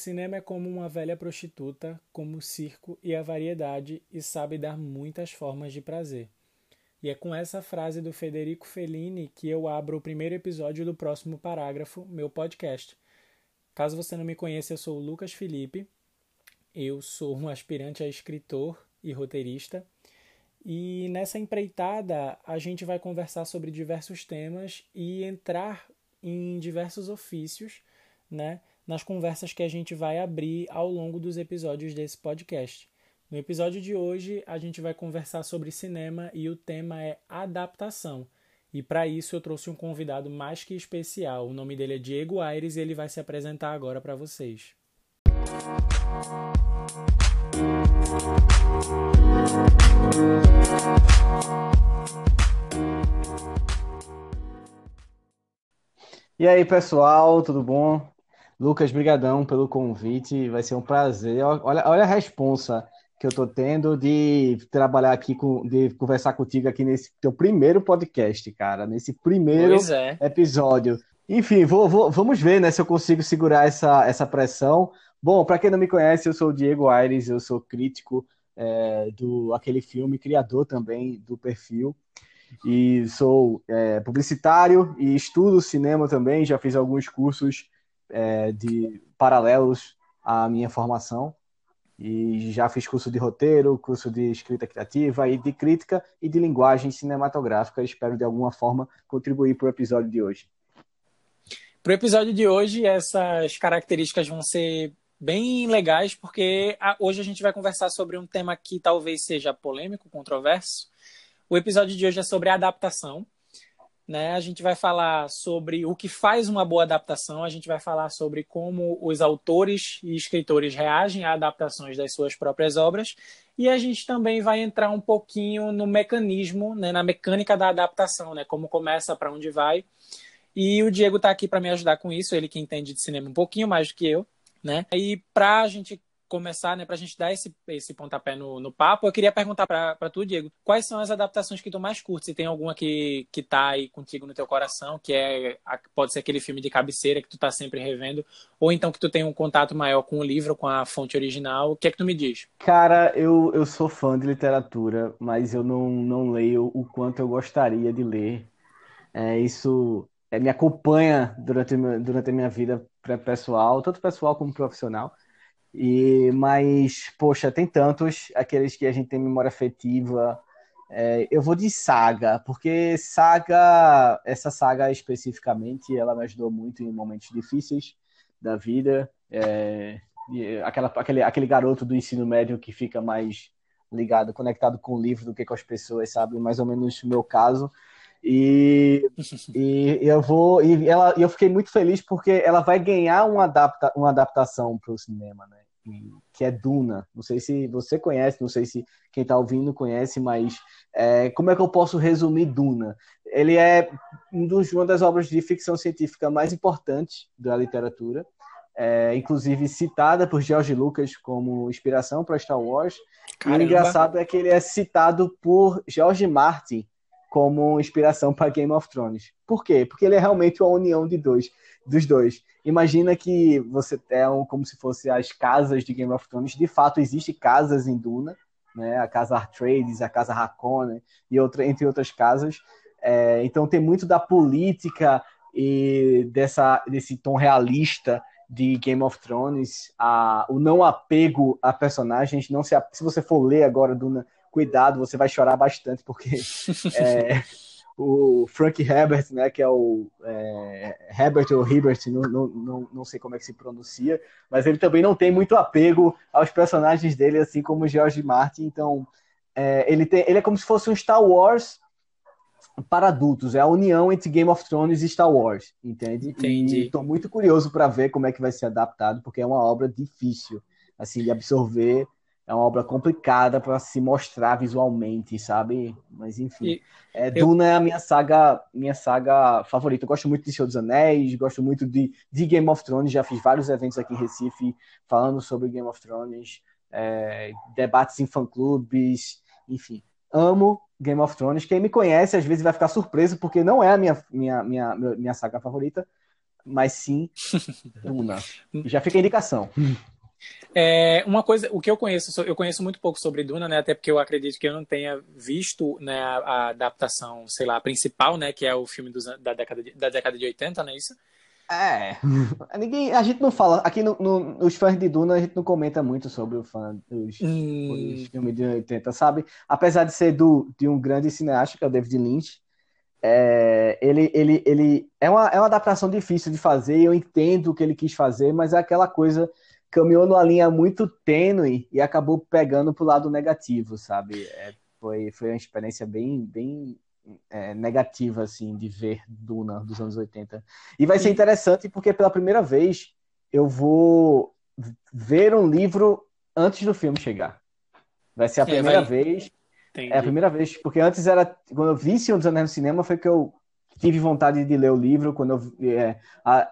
cinema é como uma velha prostituta, como o circo e a variedade, e sabe dar muitas formas de prazer. E é com essa frase do Federico Fellini que eu abro o primeiro episódio do próximo parágrafo, meu podcast. Caso você não me conheça, eu sou o Lucas Felipe. Eu sou um aspirante a escritor e roteirista. E nessa empreitada, a gente vai conversar sobre diversos temas e entrar em diversos ofícios, né, nas conversas que a gente vai abrir ao longo dos episódios desse podcast. No episódio de hoje, a gente vai conversar sobre cinema e o tema é adaptação. E para isso eu trouxe um convidado mais que especial. O nome dele é Diego Aires e ele vai se apresentar agora para vocês. E aí, pessoal, tudo bom? Lucas, brigadão pelo convite, vai ser um prazer. Olha, olha a responsa que eu tô tendo de trabalhar aqui com, de conversar contigo aqui nesse teu primeiro podcast, cara, nesse primeiro é. episódio. Enfim, vou, vou, vamos ver, né, se eu consigo segurar essa, essa pressão. Bom, para quem não me conhece, eu sou o Diego Aires, eu sou crítico é, do aquele filme, criador também do perfil e sou é, publicitário e estudo cinema também. Já fiz alguns cursos é, de paralelos à minha formação e já fiz curso de roteiro, curso de escrita criativa e de crítica e de linguagem cinematográfica. Espero de alguma forma contribuir para o episódio de hoje. Para o episódio de hoje, essas características vão ser bem legais, porque hoje a gente vai conversar sobre um tema que talvez seja polêmico, controverso. O episódio de hoje é sobre adaptação. Né? A gente vai falar sobre o que faz uma boa adaptação, a gente vai falar sobre como os autores e escritores reagem a adaptações das suas próprias obras, e a gente também vai entrar um pouquinho no mecanismo, né, na mecânica da adaptação, né, como começa, para onde vai. E o Diego está aqui para me ajudar com isso, ele que entende de cinema um pouquinho mais do que eu. Né? E para a gente começar, né, para a gente dar esse, esse pontapé no, no papo, eu queria perguntar para tu, Diego, quais são as adaptações que tu mais curte? Se tem alguma que, que tá aí contigo no teu coração, que é pode ser aquele filme de cabeceira que tu tá sempre revendo, ou então que tu tem um contato maior com o livro, com a fonte original, o que é que tu me diz? Cara, eu, eu sou fã de literatura, mas eu não, não leio o quanto eu gostaria de ler. É, isso é, me acompanha durante, durante a minha vida pessoal, tanto pessoal como profissional. E, mas, poxa, tem tantos, aqueles que a gente tem memória afetiva. É, eu vou de saga, porque saga, essa saga especificamente, ela me ajudou muito em momentos difíceis da vida. É, aquela, aquele, aquele garoto do ensino médio que fica mais ligado, conectado com o livro do que com as pessoas, sabe? Mais ou menos o meu caso. E, e eu vou e ela eu fiquei muito feliz porque ela vai ganhar uma, adapta, uma adaptação para o cinema, né? Que é Duna. Não sei se você conhece, não sei se quem está ouvindo conhece, mas é, como é que eu posso resumir Duna? Ele é um dos, uma das obras de ficção científica mais importantes da literatura, é, inclusive citada por George Lucas como inspiração para Star Wars. Caramba. E o engraçado é que ele é citado por George Martin como inspiração para Game of Thrones. Por quê? Porque ele é realmente uma união de dois, dos dois. Imagina que você é um, como se fosse as casas de Game of Thrones. De fato, existem casas em Duna, né? A casa Artrades, a casa Harkonnen e outra, entre outras casas. É, então tem muito da política e dessa, desse tom realista de Game of Thrones, a, o não apego a personagens. Não se, se você for ler agora Duna cuidado, você vai chorar bastante, porque é, o Frank Herbert, né, que é o é, Herbert ou Herbert, não, não, não, sei como é que se pronuncia, mas ele também não tem muito apego aos personagens dele, assim como o George Martin, então é, ele, tem, ele é como se fosse um Star Wars para adultos, é a união entre Game of Thrones e Star Wars, entende? Entendi. Estou muito curioso para ver como é que vai ser adaptado, porque é uma obra difícil, assim, de absorver é uma obra complicada para se mostrar visualmente, sabe? Mas enfim, é, Duna é a minha saga, minha saga favorita. Eu gosto muito de Senhor dos Anéis, gosto muito de, de Game of Thrones. Já fiz vários eventos aqui em Recife falando sobre Game of Thrones, é, debates em fã-clubes, enfim. Amo Game of Thrones. Quem me conhece às vezes vai ficar surpreso porque não é a minha, minha, minha, minha saga favorita, mas sim Duna. Já fica a indicação. É, uma coisa, o que eu conheço, eu conheço muito pouco sobre Duna, né? Até porque eu acredito que eu não tenha visto né, a, a adaptação, sei lá, principal, né? Que é o filme dos, da, década de, da década de 80, não é isso? É. Ninguém, a gente não fala. Aqui no, no, nos fãs de Duna, a gente não comenta muito sobre o fã dos, hum. dos filmes de 80, sabe? Apesar de ser do, de um grande cineasta, que é o David Lynch. É, ele, ele, ele é, uma, é uma adaptação difícil de fazer, eu entendo o que ele quis fazer, mas é aquela coisa caminhou numa linha muito tênue e acabou pegando pro lado negativo, sabe? É, foi, foi uma experiência bem, bem é, negativa, assim, de ver Duna dos anos 80. E vai ser interessante porque pela primeira vez eu vou ver um livro antes do filme chegar. Vai ser a é, primeira vai... vez. Entendi. É a primeira vez, porque antes era. Quando eu vi Senhor dos Anéis no cinema, foi que eu tive vontade de ler o livro quando eu é,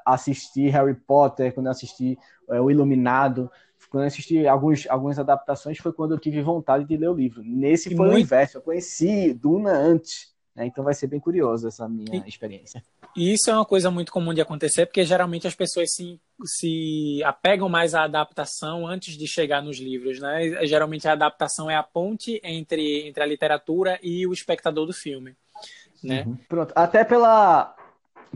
assisti Harry Potter, quando eu assisti é, O Iluminado, quando eu assisti alguns, algumas adaptações, foi quando eu tive vontade de ler o livro. Nesse foi Muito... o inverso, eu conheci Duna antes, né? então vai ser bem curioso essa minha e, experiência. E isso é uma coisa muito comum de acontecer, porque geralmente as pessoas se, se apegam mais à adaptação antes de chegar nos livros, né? Geralmente a adaptação é a ponte entre, entre a literatura e o espectador do filme né? Uhum. Pronto, até pela,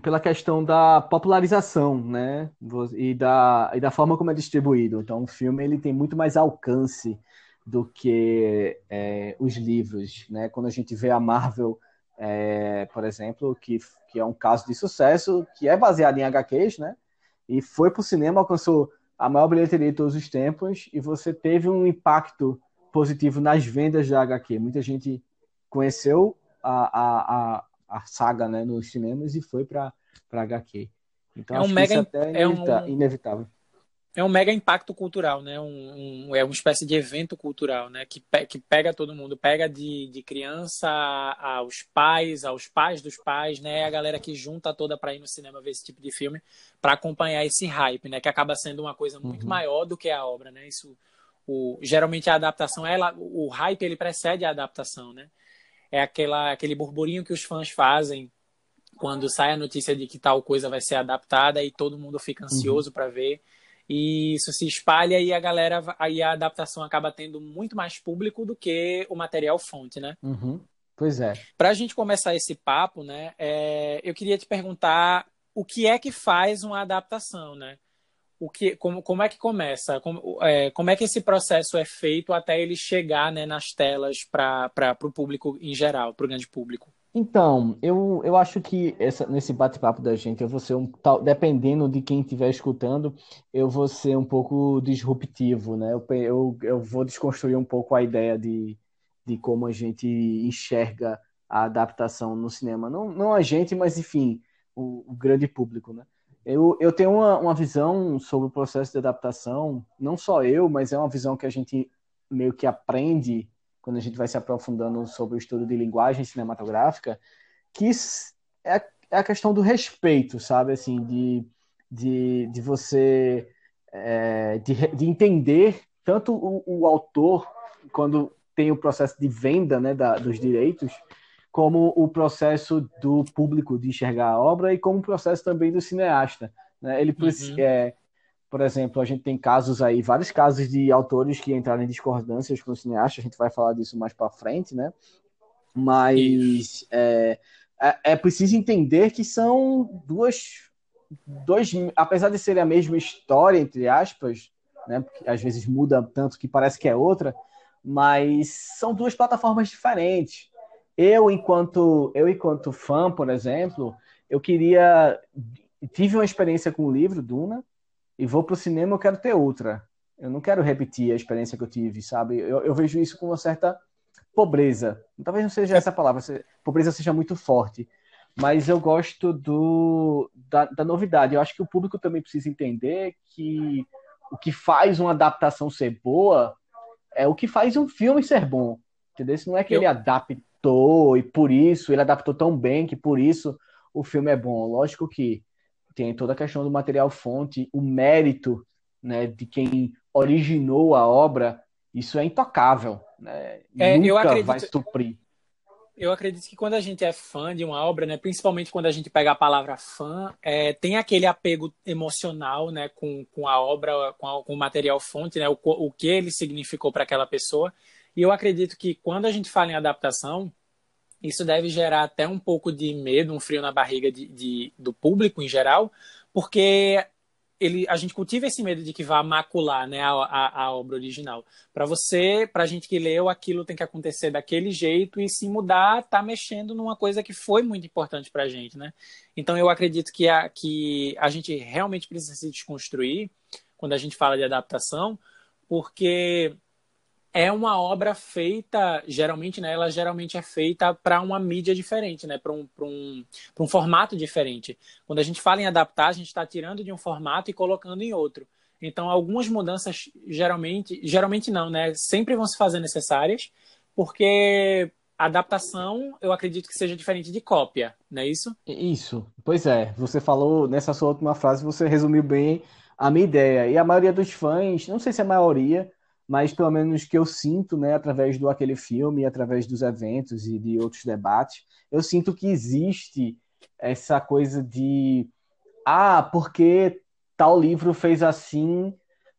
pela questão da popularização, né? E da, e da forma como é distribuído. Então, o filme ele tem muito mais alcance do que é, os livros, né? Quando a gente vê a Marvel, é, por exemplo, que, que é um caso de sucesso, que é baseado em HQs, né? E foi para o cinema, alcançou a maior bilheteria de todos os tempos, e você teve um impacto positivo nas vendas da HQ. Muita gente conheceu a, a, a, saga né, nos cinemas e foi para HQ. Então, é um mega, é, é um, inevitável. É um mega impacto cultural, né? Um, um, é uma espécie de evento cultural, né? Que, pe que pega todo mundo, pega de, de criança aos pais, aos pais dos pais, né? A galera que junta toda para ir no cinema ver esse tipo de filme, para acompanhar esse hype, né? Que acaba sendo uma coisa muito uhum. maior do que a obra, né? Isso, o, geralmente a adaptação, ela, o hype ele precede a adaptação, né? É aquela, aquele burburinho que os fãs fazem quando sai a notícia de que tal coisa vai ser adaptada e todo mundo fica ansioso uhum. para ver. E isso se espalha e a galera, aí a adaptação acaba tendo muito mais público do que o material fonte, né? Uhum. Pois é. Para a gente começar esse papo, né, é, eu queria te perguntar o que é que faz uma adaptação, né? O que, como, como é que começa? Como é, como é que esse processo é feito até ele chegar né, nas telas para o público em geral, para o grande público? Então, eu, eu acho que essa, nesse bate-papo da gente, eu vou ser um tal, dependendo de quem estiver escutando, eu vou ser um pouco disruptivo, né? Eu, eu, eu vou desconstruir um pouco a ideia de, de como a gente enxerga a adaptação no cinema. Não, não a gente, mas enfim, o, o grande público, né? Eu, eu tenho uma, uma visão sobre o processo de adaptação, não só eu, mas é uma visão que a gente meio que aprende quando a gente vai se aprofundando sobre o estudo de linguagem cinematográfica, que é, é a questão do respeito, sabe? Assim, de, de, de você é, de, de entender tanto o, o autor, quando tem o processo de venda né, da, dos direitos, como o processo do público de enxergar a obra e como o processo também do cineasta. Né? Ele, uhum. é, por exemplo, a gente tem casos aí, vários casos de autores que entraram em discordâncias com o cineasta, a gente vai falar disso mais para frente, né? Mas é, é, é, preciso entender que são duas, dois, apesar de serem a mesma história, entre aspas, né? Porque às vezes muda tanto que parece que é outra, mas são duas plataformas diferentes. Eu, enquanto eu enquanto fã, por exemplo, eu queria tive uma experiência com o livro Duna e vou para o cinema, eu quero ter outra. Eu não quero repetir a experiência que eu tive, sabe? Eu, eu vejo isso com uma certa pobreza. Talvez não seja essa palavra, pobreza seja muito forte, mas eu gosto do da, da novidade. Eu acho que o público também precisa entender que o que faz uma adaptação ser boa é o que faz um filme ser bom. Entendeu? Isso não é que eu... ele adapta adaptou e por isso ele adaptou tão bem que por isso o filme é bom. Lógico que tem toda a questão do material fonte, o mérito né, de quem originou a obra, isso é intocável. Né? É, Nunca eu acredito, vai suprir. eu acredito que quando a gente é fã de uma obra, né, principalmente quando a gente pega a palavra fã, é, tem aquele apego emocional, né, com, com a obra, com, a, com o material fonte, né, o, o que ele significou para aquela pessoa. E eu acredito que quando a gente fala em adaptação, isso deve gerar até um pouco de medo, um frio na barriga de, de do público em geral, porque ele, a gente cultiva esse medo de que vá macular né, a, a, a obra original. Para você, para a gente que leu, aquilo tem que acontecer daquele jeito e se mudar, tá mexendo numa coisa que foi muito importante para a gente, né? Então eu acredito que a, que a gente realmente precisa se desconstruir quando a gente fala de adaptação, porque é uma obra feita, geralmente, né? Ela geralmente é feita para uma mídia diferente, né? Para um, um, um formato diferente. Quando a gente fala em adaptar, a gente está tirando de um formato e colocando em outro. Então, algumas mudanças, geralmente, geralmente não, né? Sempre vão se fazer necessárias, porque adaptação, eu acredito que seja diferente de cópia, não é isso? Isso. Pois é. Você falou nessa sua última frase, você resumiu bem a minha ideia. E a maioria dos fãs, não sei se é a maioria, mas pelo menos que eu sinto, né, através do aquele filme, através dos eventos e de outros debates, eu sinto que existe essa coisa de ah, porque tal livro fez assim,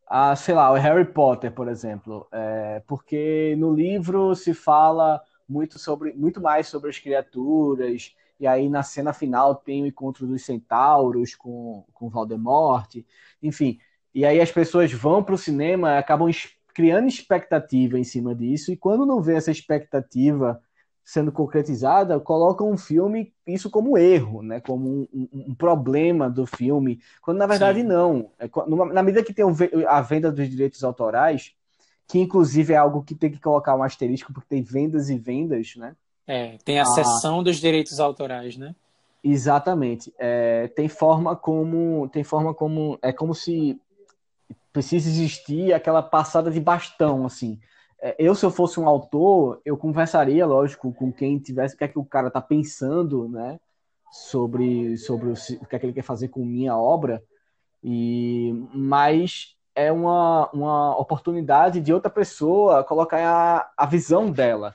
ah, sei lá, o Harry Potter, por exemplo, é, porque no livro se fala muito sobre muito mais sobre as criaturas e aí na cena final tem o encontro dos centauros com com Voldemort, enfim. E aí as pessoas vão para o cinema, acabam criando expectativa em cima disso, e quando não vê essa expectativa sendo concretizada, colocam um filme isso como erro, né? como um, um, um problema do filme, quando na verdade Sim. não. É, na medida que tem a venda dos direitos autorais, que inclusive é algo que tem que colocar um asterisco, porque tem vendas e vendas, né? É, tem a ah, dos direitos autorais, né? Exatamente. É, tem forma como tem forma como é como se precisa existir aquela passada de bastão, assim. É, eu, se eu fosse um autor, eu conversaria, lógico, com quem tivesse, o que é que o cara tá pensando, né, sobre, sobre o, o que é que ele quer fazer com minha obra, e, mas é uma, uma oportunidade de outra pessoa colocar a, a visão dela.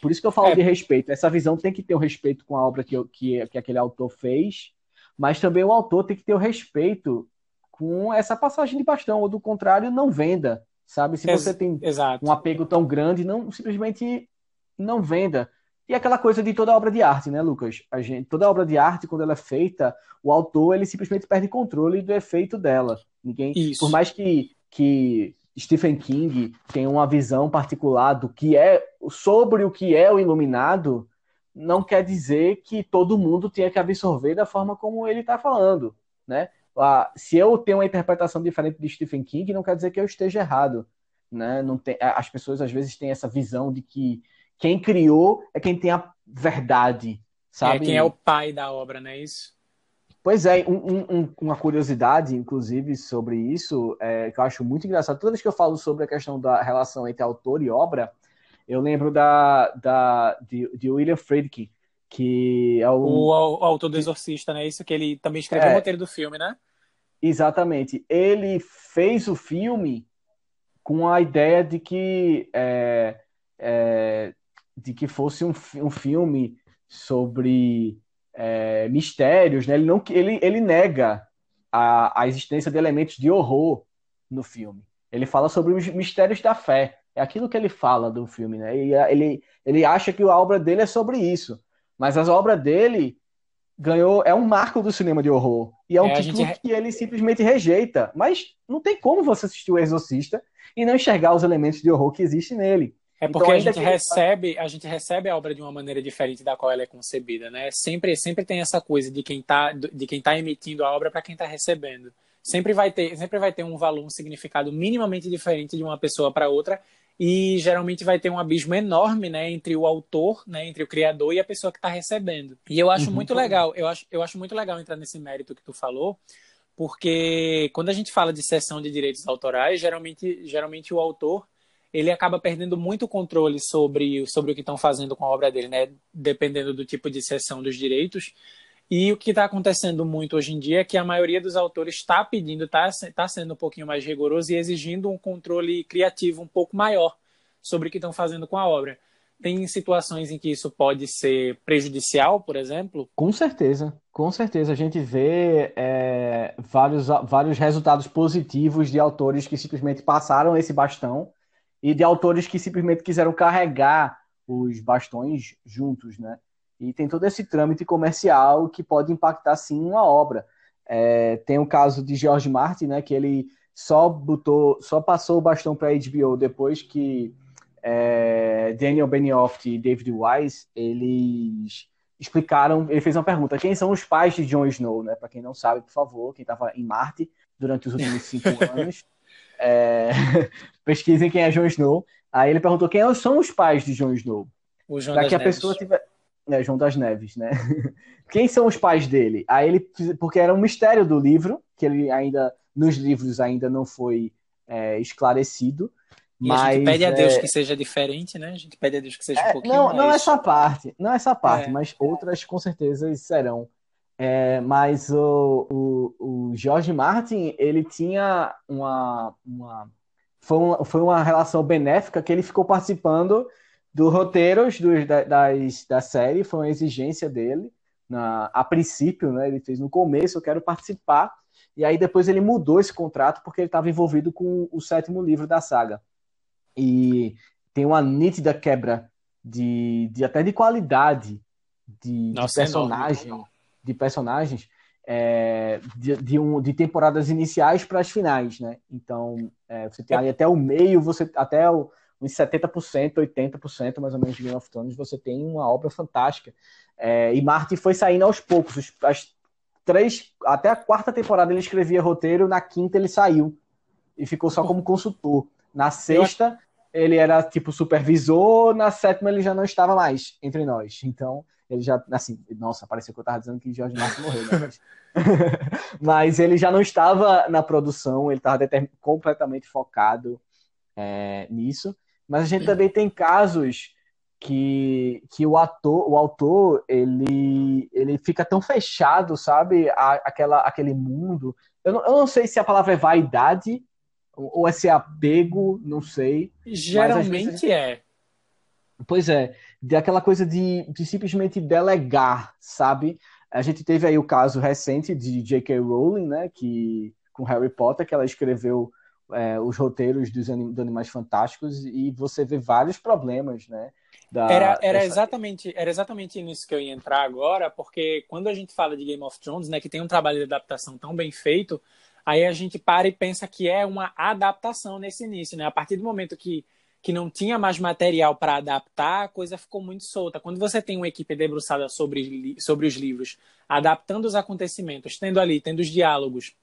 Por isso que eu falo é. de respeito. Essa visão tem que ter o um respeito com a obra que, que, que aquele autor fez, mas também o autor tem que ter o respeito com essa passagem de bastão, ou do contrário, não venda, sabe? Se você tem Exato. um apego tão grande, não simplesmente não venda. E aquela coisa de toda obra de arte, né, Lucas? A gente, toda obra de arte, quando ela é feita, o autor ele simplesmente perde controle do efeito dela. Ninguém, Isso. por mais que, que Stephen King tenha uma visão particular do que é sobre o que é o iluminado, não quer dizer que todo mundo tenha que absorver da forma como ele está falando, né? Ah, se eu tenho uma interpretação diferente de Stephen King, não quer dizer que eu esteja errado. Né? Não tem, as pessoas às vezes têm essa visão de que quem criou é quem tem a verdade, sabe? É quem é o pai da obra, não é isso? Pois é, um, um, uma curiosidade, inclusive, sobre isso, é, que eu acho muito engraçado. Toda vez que eu falo sobre a questão da relação entre autor e obra, eu lembro da, da, de, de William Friedkin, que é o... o... o autor do Exorcista, né? Isso que ele também escreveu é, o roteiro do filme, né? Exatamente. Ele fez o filme com a ideia de que, é, é, de que fosse um, um filme sobre é, mistérios. Né? Ele, não, ele, ele nega a, a existência de elementos de horror no filme. Ele fala sobre os mistérios da fé. É aquilo que ele fala do filme. Né? E ele, ele acha que a obra dele é sobre isso. Mas as obras dele ganhou é um marco do cinema de horror e é um é, título gente... que ele simplesmente rejeita. Mas não tem como você assistir o Exorcista e não enxergar os elementos de horror que existem nele. É então, porque então, a gente recebe, a gente recebe a obra de uma maneira diferente da qual ela é concebida, né? Sempre, sempre tem essa coisa de quem está de quem tá emitindo a obra para quem está recebendo. Sempre vai ter, sempre vai ter um valor, um significado minimamente diferente de uma pessoa para outra e geralmente vai ter um abismo enorme, né, entre o autor, né, entre o criador e a pessoa que está recebendo. E eu acho uhum. muito legal, eu acho, eu acho muito legal entrar nesse mérito que tu falou, porque quando a gente fala de cessão de direitos autorais, geralmente, geralmente o autor ele acaba perdendo muito controle sobre, sobre o que estão fazendo com a obra dele, né, dependendo do tipo de cessão dos direitos. E o que está acontecendo muito hoje em dia é que a maioria dos autores está pedindo, está tá sendo um pouquinho mais rigoroso e exigindo um controle criativo um pouco maior sobre o que estão fazendo com a obra. tem situações em que isso pode ser prejudicial, por exemplo? Com certeza, com certeza. A gente vê é, vários, vários resultados positivos de autores que simplesmente passaram esse bastão e de autores que simplesmente quiseram carregar os bastões juntos, né? E tem todo esse trâmite comercial que pode impactar sim uma obra. É, tem o caso de George Martin, né? Que ele só botou, só passou o bastão para a HBO depois que é, Daniel Benioff e David Wise eles explicaram, ele fez uma pergunta: quem são os pais de Jon Snow, né? Para quem não sabe, por favor, quem estava em Marte durante os últimos cinco anos, é, pesquisem quem é Jon Snow. Aí ele perguntou quem são os pais de Jon Snow. O João para que a pessoa tiver é, João das Neves, né? Quem são os pais dele? Aí ele, porque era um mistério do livro, que ele ainda, nos livros ainda não foi é, esclarecido. E mas, a gente pede a Deus é... que seja diferente, né? A gente pede a Deus que seja um é, pouquinho não, mais... Não essa parte, não essa parte, É. mas outras com certeza serão. É, mas o, o, o George Martin, ele tinha uma, uma, foi uma... Foi uma relação benéfica que ele ficou participando dos roteiros do, da, das, da série, foi uma exigência dele. Na, a princípio, né, ele fez no começo, eu quero participar, e aí depois ele mudou esse contrato porque ele estava envolvido com o sétimo livro da saga. E tem uma nítida quebra de, de até de qualidade de, Nossa, de é personagem, enorme. de personagens é, de, de, um, de temporadas iniciais para as finais, né? Então é, você tem ali até o meio, você até o, uns 70%, 80% mais ou menos de Game of Thrones, você tem uma obra fantástica. É, e Martin foi saindo aos poucos. Os, as três, até a quarta temporada ele escrevia roteiro, na quinta ele saiu e ficou só como consultor. Na sexta ele era tipo supervisor, na sétima ele já não estava mais entre nós. Então ele já, assim, nossa, parecia que eu estava dizendo que George Martin morreu, né? Mas, mas ele já não estava na produção, ele estava completamente focado é, nisso. Mas a gente também tem casos que, que o ator, o autor, ele, ele fica tão fechado, sabe? A, aquela, aquele mundo. Eu não, eu não sei se a palavra é vaidade ou é ser apego, não sei. Geralmente vezes... é. Pois é, de aquela coisa de, de simplesmente delegar, sabe? A gente teve aí o caso recente de J.K. Rowling, né? Que com Harry Potter, que ela escreveu é, os roteiros dos, anim, dos Animais Fantásticos e você vê vários problemas, né? Da, era, era, dessa... exatamente, era exatamente nisso que eu ia entrar agora, porque quando a gente fala de Game of Thrones, né, que tem um trabalho de adaptação tão bem feito, aí a gente para e pensa que é uma adaptação nesse início, né? A partir do momento que, que não tinha mais material para adaptar, a coisa ficou muito solta. Quando você tem uma equipe debruçada sobre, sobre os livros, adaptando os acontecimentos, tendo ali, tendo os diálogos,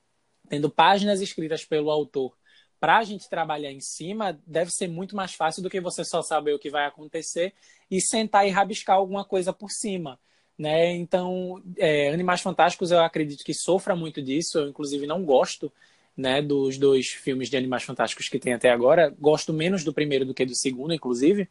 tendo páginas escritas pelo autor, para a gente trabalhar em cima, deve ser muito mais fácil do que você só saber o que vai acontecer e sentar e rabiscar alguma coisa por cima. Né? Então, é, Animais Fantásticos eu acredito que sofra muito disso. Eu, inclusive, não gosto né, dos dois filmes de Animais Fantásticos que tem até agora. Gosto menos do primeiro do que do segundo, inclusive,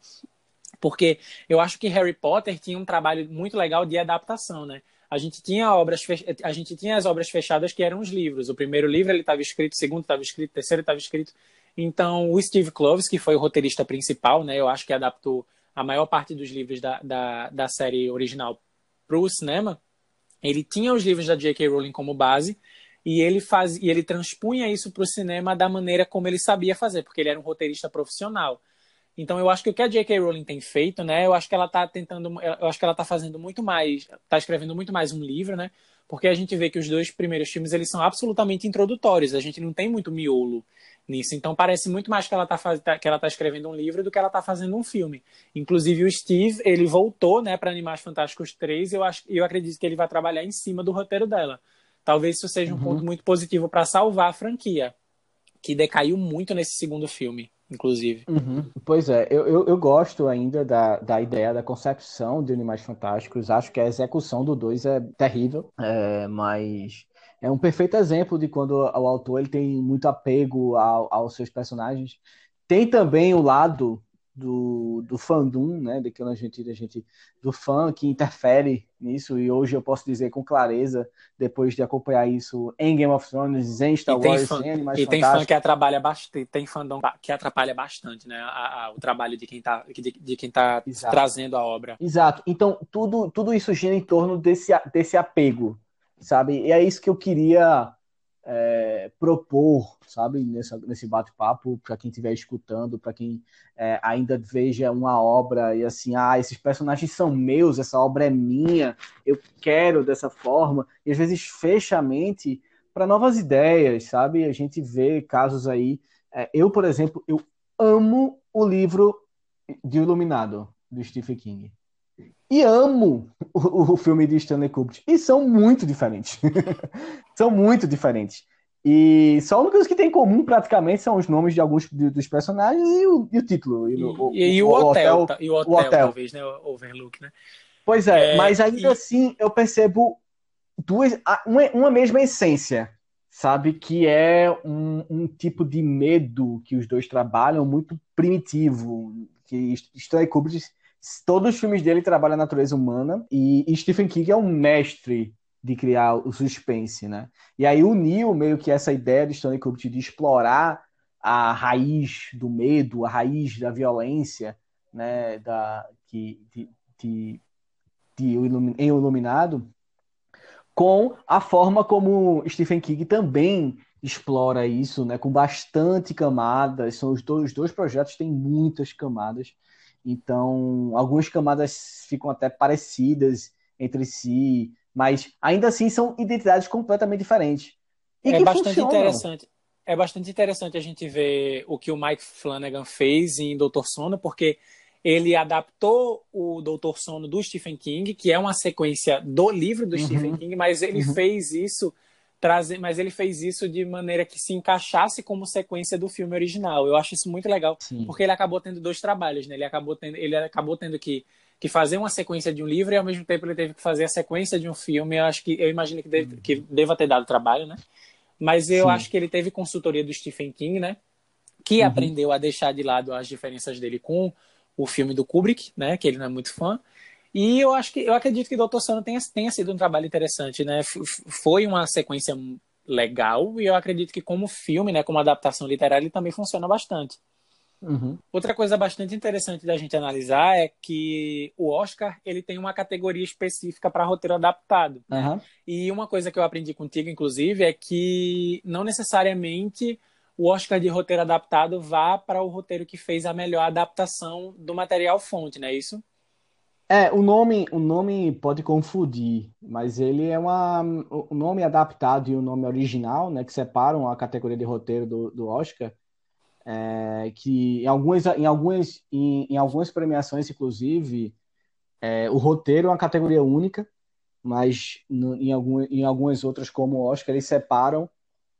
porque eu acho que Harry Potter tinha um trabalho muito legal de adaptação, né? A gente tinha obras a gente tinha as obras fechadas que eram os livros. O primeiro livro ele estava escrito, o segundo estava escrito, o terceiro estava escrito. Então o Steve Kloves, que foi o roteirista principal, né, eu acho que adaptou a maior parte dos livros da, da, da série original para o cinema. Ele tinha os livros da J.K. Rowling como base e ele faz e ele transpunha isso para o cinema da maneira como ele sabia fazer, porque ele era um roteirista profissional. Então eu acho que o que a J.K. Rowling tem feito, né? Eu acho que ela está tentando, eu acho que ela está fazendo muito mais, está escrevendo muito mais um livro, né? Porque a gente vê que os dois primeiros filmes eles são absolutamente introdutórios. A gente não tem muito miolo nisso. Então parece muito mais que ela está que ela tá escrevendo um livro do que ela está fazendo um filme. Inclusive o Steve, ele voltou, né, para Animais Fantásticos 3, e eu acho, eu acredito que ele vai trabalhar em cima do roteiro dela. Talvez isso seja um uhum. ponto muito positivo para salvar a franquia, que decaiu muito nesse segundo filme inclusive. Uhum. Pois é, eu, eu, eu, gosto ainda da, da ideia da concepção de Animais Fantásticos. Acho que a execução do 2 é terrível, é, mas é um perfeito exemplo de quando o autor ele tem muito apego ao, aos seus personagens. Tem também o lado do, do fandom, né, daquela gente, a gente do fã que interfere nisso e hoje eu posso dizer com clareza, depois de acompanhar isso em Game of Thrones, em Star Wars, fã, em Animais E tem fã que atrapalha bastante, tem fandom que atrapalha bastante, né, a, a, o trabalho de quem tá de, de quem tá trazendo a obra. Exato. Então, tudo tudo isso gira em torno desse desse apego, sabe? E é isso que eu queria é, propor, sabe, nessa, nesse bate-papo, para quem estiver escutando, para quem é, ainda veja uma obra e assim, ah, esses personagens são meus, essa obra é minha, eu quero dessa forma, e às vezes fecha a mente para novas ideias, sabe? A gente vê casos aí. É, eu, por exemplo, eu amo o livro de Iluminado, do Stephen King e amo o, o, filme de Stanley Kubrick. E são muito diferentes. são muito diferentes. E só coisa que tem em comum praticamente são os nomes de alguns dos personagens e o, e o título. E, o, e, e o, hotel, hotel, e o hotel, hotel, talvez, né? O Overlook, né? Pois é, é mas ainda assim eu percebo duas, uma, uma mesma essência, sabe? Que é um, um tipo de medo que os dois trabalham muito primitivo. Que Stanley Kubrick Todos os filmes dele trabalham a natureza humana e, Stephen King é um mestre de criar o suspense, né? E aí uniu meio que essa ideia de Stanley Kubrick de explorar a raiz do medo, a raiz da violência, né? Da que de, de, de em Iluminado, com a forma como Stephen King também explora isso, né? Com bastante camadas. São os dois, os dois projetos têm muitas camadas. Então, algumas camadas ficam até parecidas entre si, mas ainda assim são identidades completamente diferentes. E é bastante funcionam. interessante. É bastante interessante a gente ver o que o Mike Flanagan fez em Doutor Sono, porque ele adaptou o Doutor Sono do Stephen King, que é uma sequência do livro do uhum. Stephen King, mas ele uhum. fez isso trazer, mas ele fez isso de maneira que se encaixasse como sequência do filme original. Eu acho isso muito legal, Sim. porque ele acabou tendo dois trabalhos, né? Ele acabou tendo, ele acabou tendo que, que fazer uma sequência de um livro e ao mesmo tempo ele teve que fazer a sequência de um filme. Eu acho que eu imagino que, deve, que deva ter dado trabalho, né? Mas eu Sim. acho que ele teve consultoria do Stephen King, né? Que uhum. aprendeu a deixar de lado as diferenças dele com o filme do Kubrick, né? Que ele não é muito fã. E eu acho que eu acredito que Doutor Sono tenha, tenha sido um trabalho interessante, né? foi uma sequência legal e eu acredito que como filme, né, como adaptação literária, ele também funciona bastante. Uhum. Outra coisa bastante interessante da gente analisar é que o Oscar ele tem uma categoria específica para roteiro adaptado. Uhum. E uma coisa que eu aprendi contigo, inclusive, é que não necessariamente o Oscar de roteiro adaptado vá para o roteiro que fez a melhor adaptação do material fonte, não é isso? É, o nome, o nome pode confundir, mas ele é uma, o nome adaptado e o nome original, né, que separam a categoria de roteiro do, do Oscar, é, que em algumas, em algumas, em, em algumas premiações, inclusive, é, o roteiro é uma categoria única, mas no, em, algum, em algumas outras, como o Oscar, eles separam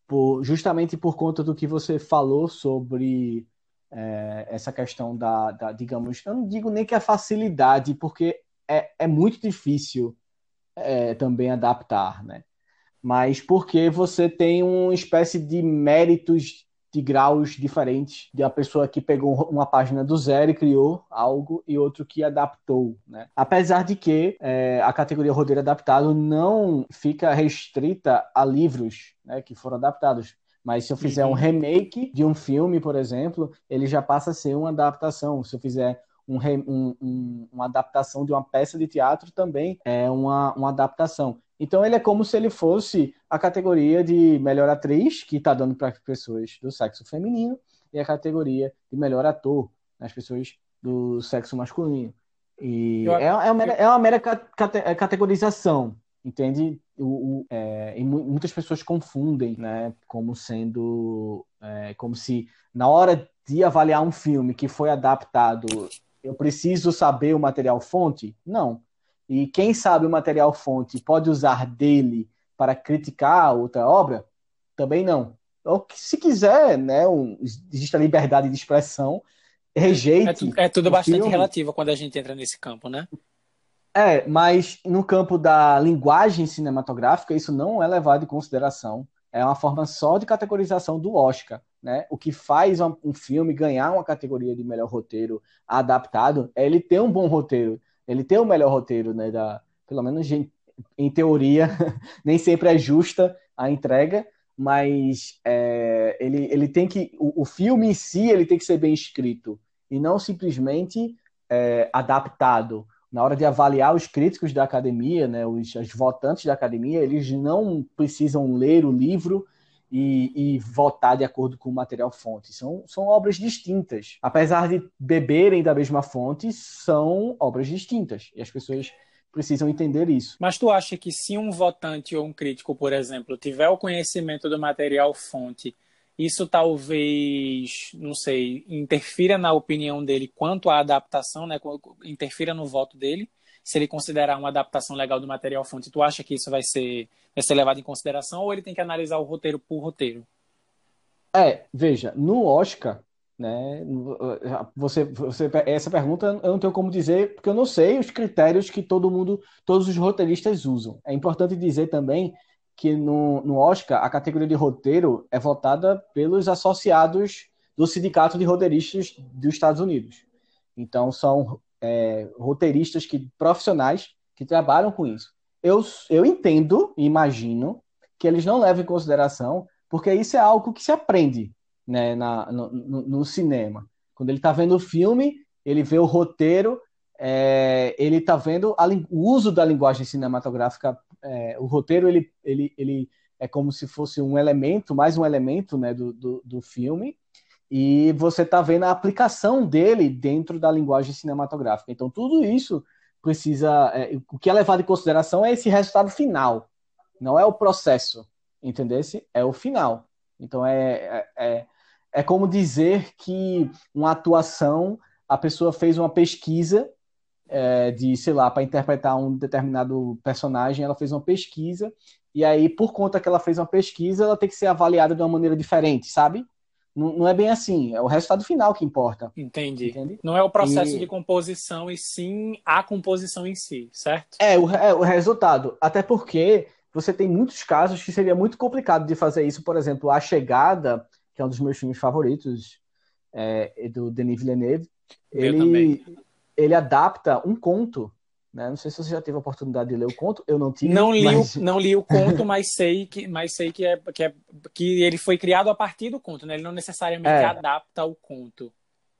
por, justamente por conta do que você falou sobre é, essa questão da, da, digamos, eu não digo nem que a facilidade, porque é, é muito difícil é, também adaptar, né? Mas porque você tem uma espécie de méritos de graus diferentes de uma pessoa que pegou uma página do zero e criou algo e outro que adaptou, né? Apesar de que é, a categoria roteiro adaptado não fica restrita a livros né, que foram adaptados. Mas se eu fizer um uhum. remake de um filme, por exemplo, ele já passa a ser uma adaptação. Se eu fizer um, um, um, uma adaptação de uma peça de teatro, também é uma, uma adaptação. Então ele é como se ele fosse a categoria de melhor atriz, que está dando para pessoas do sexo feminino, e a categoria de melhor ator, nas pessoas do sexo masculino. E eu, é, é, uma mera, é uma mera categorização, entende? O, o é, muitas pessoas confundem, né, como sendo, é, como se na hora de avaliar um filme que foi adaptado, eu preciso saber o material fonte? Não. E quem sabe o material fonte pode usar dele para criticar outra obra? Também não. Ou se quiser, né, um, existe a liberdade de expressão, rejeite. É, é tudo bastante filme. relativo quando a gente entra nesse campo, né? É, mas no campo da linguagem cinematográfica, isso não é levado em consideração. É uma forma só de categorização do Oscar. né? O que faz um filme ganhar uma categoria de melhor roteiro adaptado é ele ter um bom roteiro, ele ter o melhor roteiro, né? Da, pelo menos em, em teoria, nem sempre é justa a entrega, mas é, ele, ele tem que o, o, filme em si ele tem que ser bem escrito e não simplesmente é, adaptado. Na hora de avaliar os críticos da academia, né, os, os votantes da academia, eles não precisam ler o livro e, e, votar de acordo com o material fonte. São, são obras distintas. Apesar de beberem da mesma fonte, são obras distintas. E as pessoas precisam entender isso. Mas tu acha que se um votante ou um crítico, por exemplo, tiver o conhecimento do material fonte, isso talvez, não sei, interfira na opinião dele quanto à adaptação, né? Interfira no voto dele? Se ele considerar uma adaptação legal do material fonte, tu acha que isso vai ser, vai ser levado em consideração ou ele tem que analisar o roteiro por roteiro? É, veja, no Oscar, né? Você, você, essa pergunta eu não tenho como dizer, porque eu não sei os critérios que todo mundo, todos os roteiristas usam. É importante dizer também que no, no Oscar a categoria de roteiro é votada pelos associados do Sindicato de Roteiristas dos Estados Unidos. Então são é, roteiristas que profissionais que trabalham com isso. Eu, eu entendo e imagino que eles não levam em consideração, porque isso é algo que se aprende né, na, no, no, cinema. Quando ele está vendo o filme, ele vê o roteiro, é, ele está vendo a, o uso da linguagem cinematográfica. É, o roteiro ele, ele, ele é como se fosse um elemento, mais um elemento né, do, do, do filme, e você está vendo a aplicação dele dentro da linguagem cinematográfica. Então, tudo isso precisa. É, o que é levado em consideração é esse resultado final, não é o processo, entendesse? É o final. Então, é, é, é é como dizer que uma atuação, a pessoa fez uma pesquisa é, de, sei lá, para interpretar um determinado personagem, ela fez uma pesquisa, e aí, por conta que ela fez uma pesquisa, ela tem que ser avaliada de uma maneira diferente, sabe? Não, não é bem assim, é o resultado final que importa. Entendi. Entende? Não é o processo e... de composição, e sim a composição em si, certo? É o, é, o resultado. Até porque você tem muitos casos que seria muito complicado de fazer isso, por exemplo, a chegada que é um dos meus filmes favoritos, é, do Denis Villeneuve. Ele, ele adapta um conto. Né? Não sei se você já teve a oportunidade de ler o conto, eu não tive. Não li, mas... o, não li o conto, mas sei que, mas sei que, é, que, é, que ele foi criado a partir do conto, né? Ele não necessariamente é. adapta o conto.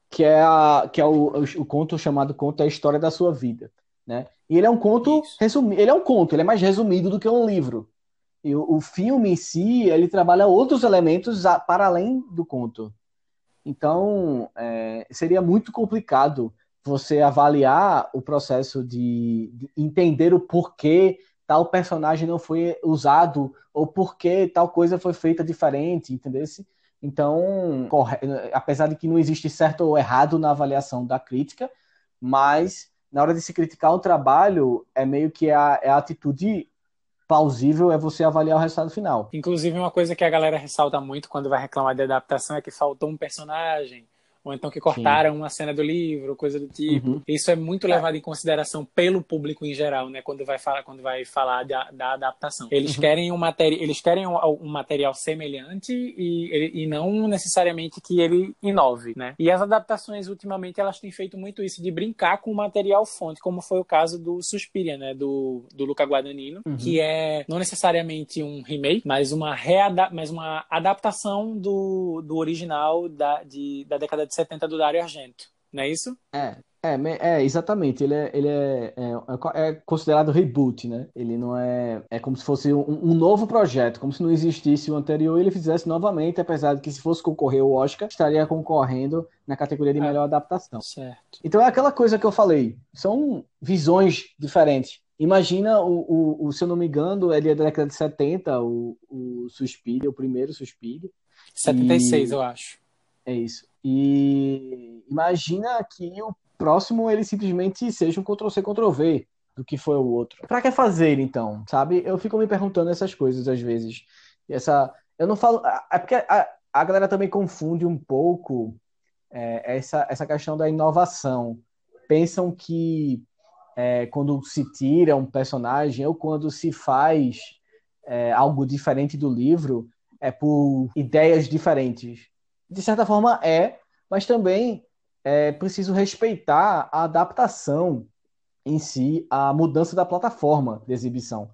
Que é, a, que é o, o, o conto chamado Conto é a História da Sua Vida. Né? E ele é um conto resumido, ele é um conto, ele é mais resumido do que um livro. E o, o filme em si, ele trabalha outros elementos a, para além do conto. Então, é, seria muito complicado você avaliar o processo de, de, entender o porquê tal personagem não foi usado ou porquê tal coisa foi feita diferente, entendeu? Então, corre... apesar de que não existe certo ou errado na avaliação da crítica, mas na hora de se criticar um trabalho, é meio que a, é a atitude plausível é você avaliar o resultado final. Inclusive, uma coisa que a galera ressalta muito quando vai reclamar de adaptação é que faltou um personagem, ou então que cortaram Sim. uma cena do livro, coisa do tipo. Uhum. Isso é muito levado em consideração pelo público em geral, né? Quando vai falar, quando vai falar da, da adaptação. Eles uhum. querem um material, eles querem um, um, material semelhante e, e não necessariamente que ele inove, né? E as adaptações ultimamente elas têm feito muito isso de brincar com o material fonte, como foi o caso do Suspiria, né? Do, do Luca Guadagnino, uhum. que é não necessariamente um remake, mas uma reada mas uma adaptação do, do original da, de, da década de 70 do Dario Argento, não é isso? É, é, é exatamente. Ele, é, ele é, é, é, considerado reboot, né? Ele não é. É como se fosse um, um, novo projeto, como se não existisse o anterior e ele fizesse novamente, apesar de que se fosse concorrer o Oscar, estaria concorrendo na categoria de é. melhor adaptação. Certo. Então é aquela coisa que eu falei. São visões diferentes. Imagina o, o, o se eu não me engano, ele é da década de 70, o, o Suspiria, o primeiro Suspiria. 76, e... eu acho. É isso. E imagina que o próximo ele simplesmente seja um Ctrl-C, Ctrl-V do que foi o outro. Para que fazer então, sabe? Eu fico me perguntando essas coisas às vezes. E essa, eu não falo, é porque a, a galera também confunde um pouco é, essa essa questão da inovação. Pensam que é, quando se tira um personagem ou quando se faz é, algo diferente do livro é por ideias diferentes de certa forma é, mas também é preciso respeitar a adaptação em si, a mudança da plataforma de exibição.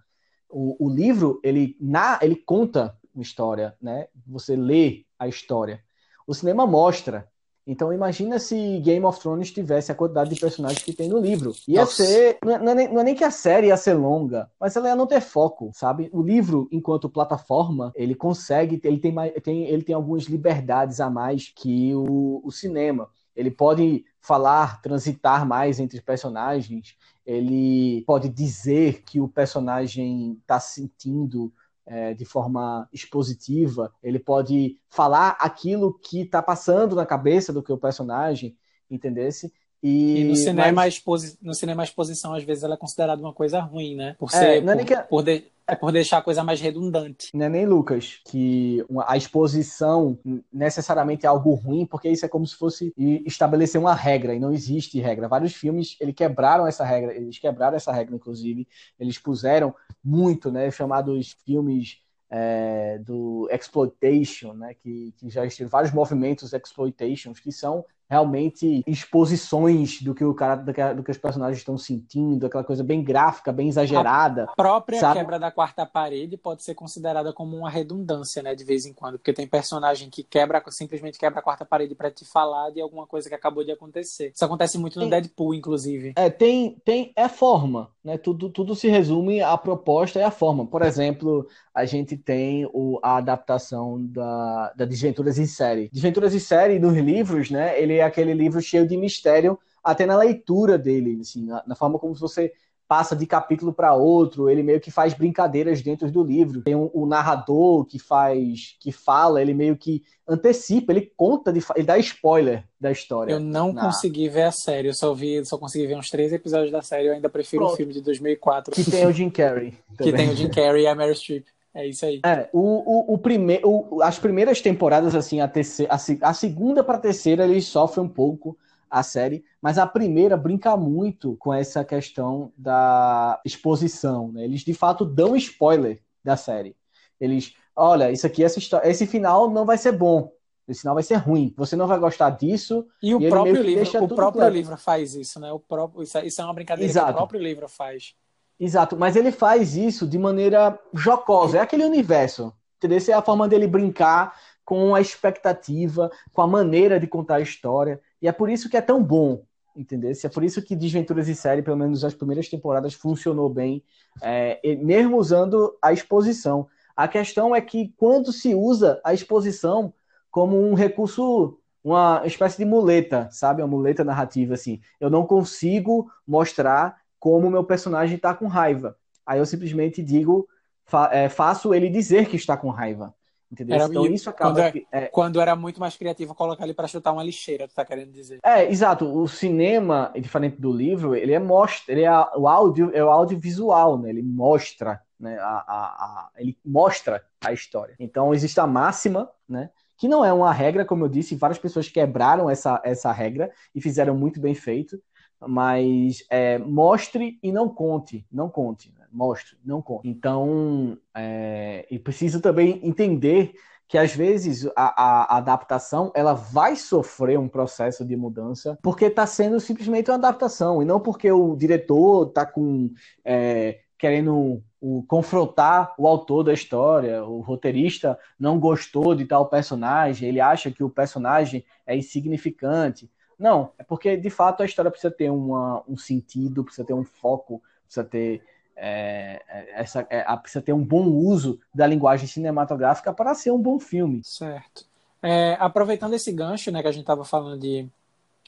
O, o livro, ele, na, ele conta uma história, né? Você lê a história. O cinema mostra. Então imagina se Game of Thrones tivesse a quantidade de personagens que tem no livro. Ia Nossa. ser. Não é, nem, não é, nem, que a série ia ser longa, mas ela ia não ter foco, sabe? O livro, enquanto plataforma, ele consegue, ele tem, tem, ele tem algumas liberdades a mais que o, o cinema. Ele pode falar, transitar mais entre personagens, ele pode dizer que o personagem está sentindo é, de forma expositiva, ele pode falar aquilo que está passando na cabeça do que o personagem, entendesse? E, e no, cinema mas... exposi... no cinema a exposição, às vezes, ela é considerada uma coisa ruim, né? Por é, ser, é, por, que... por, de... é por deixar a coisa mais redundante. Não é nem, Lucas, que a exposição necessariamente é algo ruim, porque isso é como se fosse estabelecer uma regra, e não existe regra. Vários filmes, eles quebraram essa regra, eles quebraram essa regra, inclusive, eles puseram muito, né, chamados filmes é, do exploitation, né, que, que já existiram vários movimentos exploitations que são realmente exposições do que o cara, do que, os personagens estão sentindo, aquela coisa bem gráfica, bem exagerada. A própria sabe? quebra da quarta parede pode ser considerada como uma redundância, né, de vez em quando, porque tem personagem que quebra, simplesmente quebra a quarta parede para te falar de alguma coisa que acabou de acontecer. Isso acontece muito no tem, Deadpool, inclusive. É, tem, tem é forma, né? Tudo, tudo se resume à proposta e à forma. Por exemplo, a gente tem o, a adaptação da, da Desventuras em Série. Desventuras em Série, nos livros, né? Ele é aquele livro cheio de mistério, até na leitura dele, assim, na, na forma como você passa de capítulo para outro, ele meio que faz brincadeiras dentro do livro. Tem um, o narrador que faz, que fala, ele meio que antecipa, ele conta, de, ele dá spoiler da história. Eu não na... consegui ver a série, eu só vi, só consegui ver uns três episódios da série, eu ainda prefiro o um filme de 2004. Que tem o Jim Carrey. que tem o Jim Carrey e a Meryl Streep. É isso aí. É, o, o, o primeiro, as primeiras temporadas, assim, a, terceira, a, a segunda para a terceira, eles sofrem um pouco a série, mas a primeira brinca muito com essa questão da exposição, né? Eles de fato dão spoiler da série. Eles, olha, isso aqui, essa história, esse final não vai ser bom. Esse final vai ser ruim. Você não vai gostar disso. E o e próprio livro, o próprio livro faz isso, né? O próprio, isso, é, isso é uma brincadeira Exato. que o próprio livro faz. Exato, mas ele faz isso de maneira jocosa. É aquele universo. Entendeu? Essa é a forma dele brincar com a expectativa, com a maneira de contar a história. E é por isso que é tão bom, entendeu? É por isso que Desventuras e Série, pelo menos as primeiras temporadas, funcionou bem, é, mesmo usando a exposição. A questão é que quando se usa a exposição como um recurso, uma espécie de muleta, sabe? Uma muleta narrativa, assim. Eu não consigo mostrar como o meu personagem está com raiva. Aí eu simplesmente digo, fa é, faço ele dizer que está com raiva. Entendeu? Era, então isso acaba. Quando, é, que, é... quando, era muito mais criativo colocar ele para chutar uma lixeira, tu tá querendo dizer? É, exato. O cinema, diferente do livro, ele é mostra, ele é o áudio, é o audiovisual, né? Ele mostra, né? A, a, a, ele mostra a história. Então existe a máxima, né? Que não é uma regra, como eu disse, várias pessoas quebraram essa, essa regra e fizeram muito bem feito mas é, mostre e não conte, não conte, né? mostre, não conte. Então, é, e preciso também entender que às vezes a, a, adaptação ela vai sofrer um processo de mudança porque está sendo simplesmente uma adaptação e não porque o diretor está com é, querendo o, confrontar o autor da história, o roteirista não gostou de tal personagem, ele acha que o personagem é insignificante. Não, é porque de fato a história precisa ter uma, um sentido, precisa ter um foco, precisa ter é, é essa, é, precisa ter um bom uso da linguagem cinematográfica para ser um bom filme. Certo. É, aproveitando esse gancho, né, que a gente estava falando de,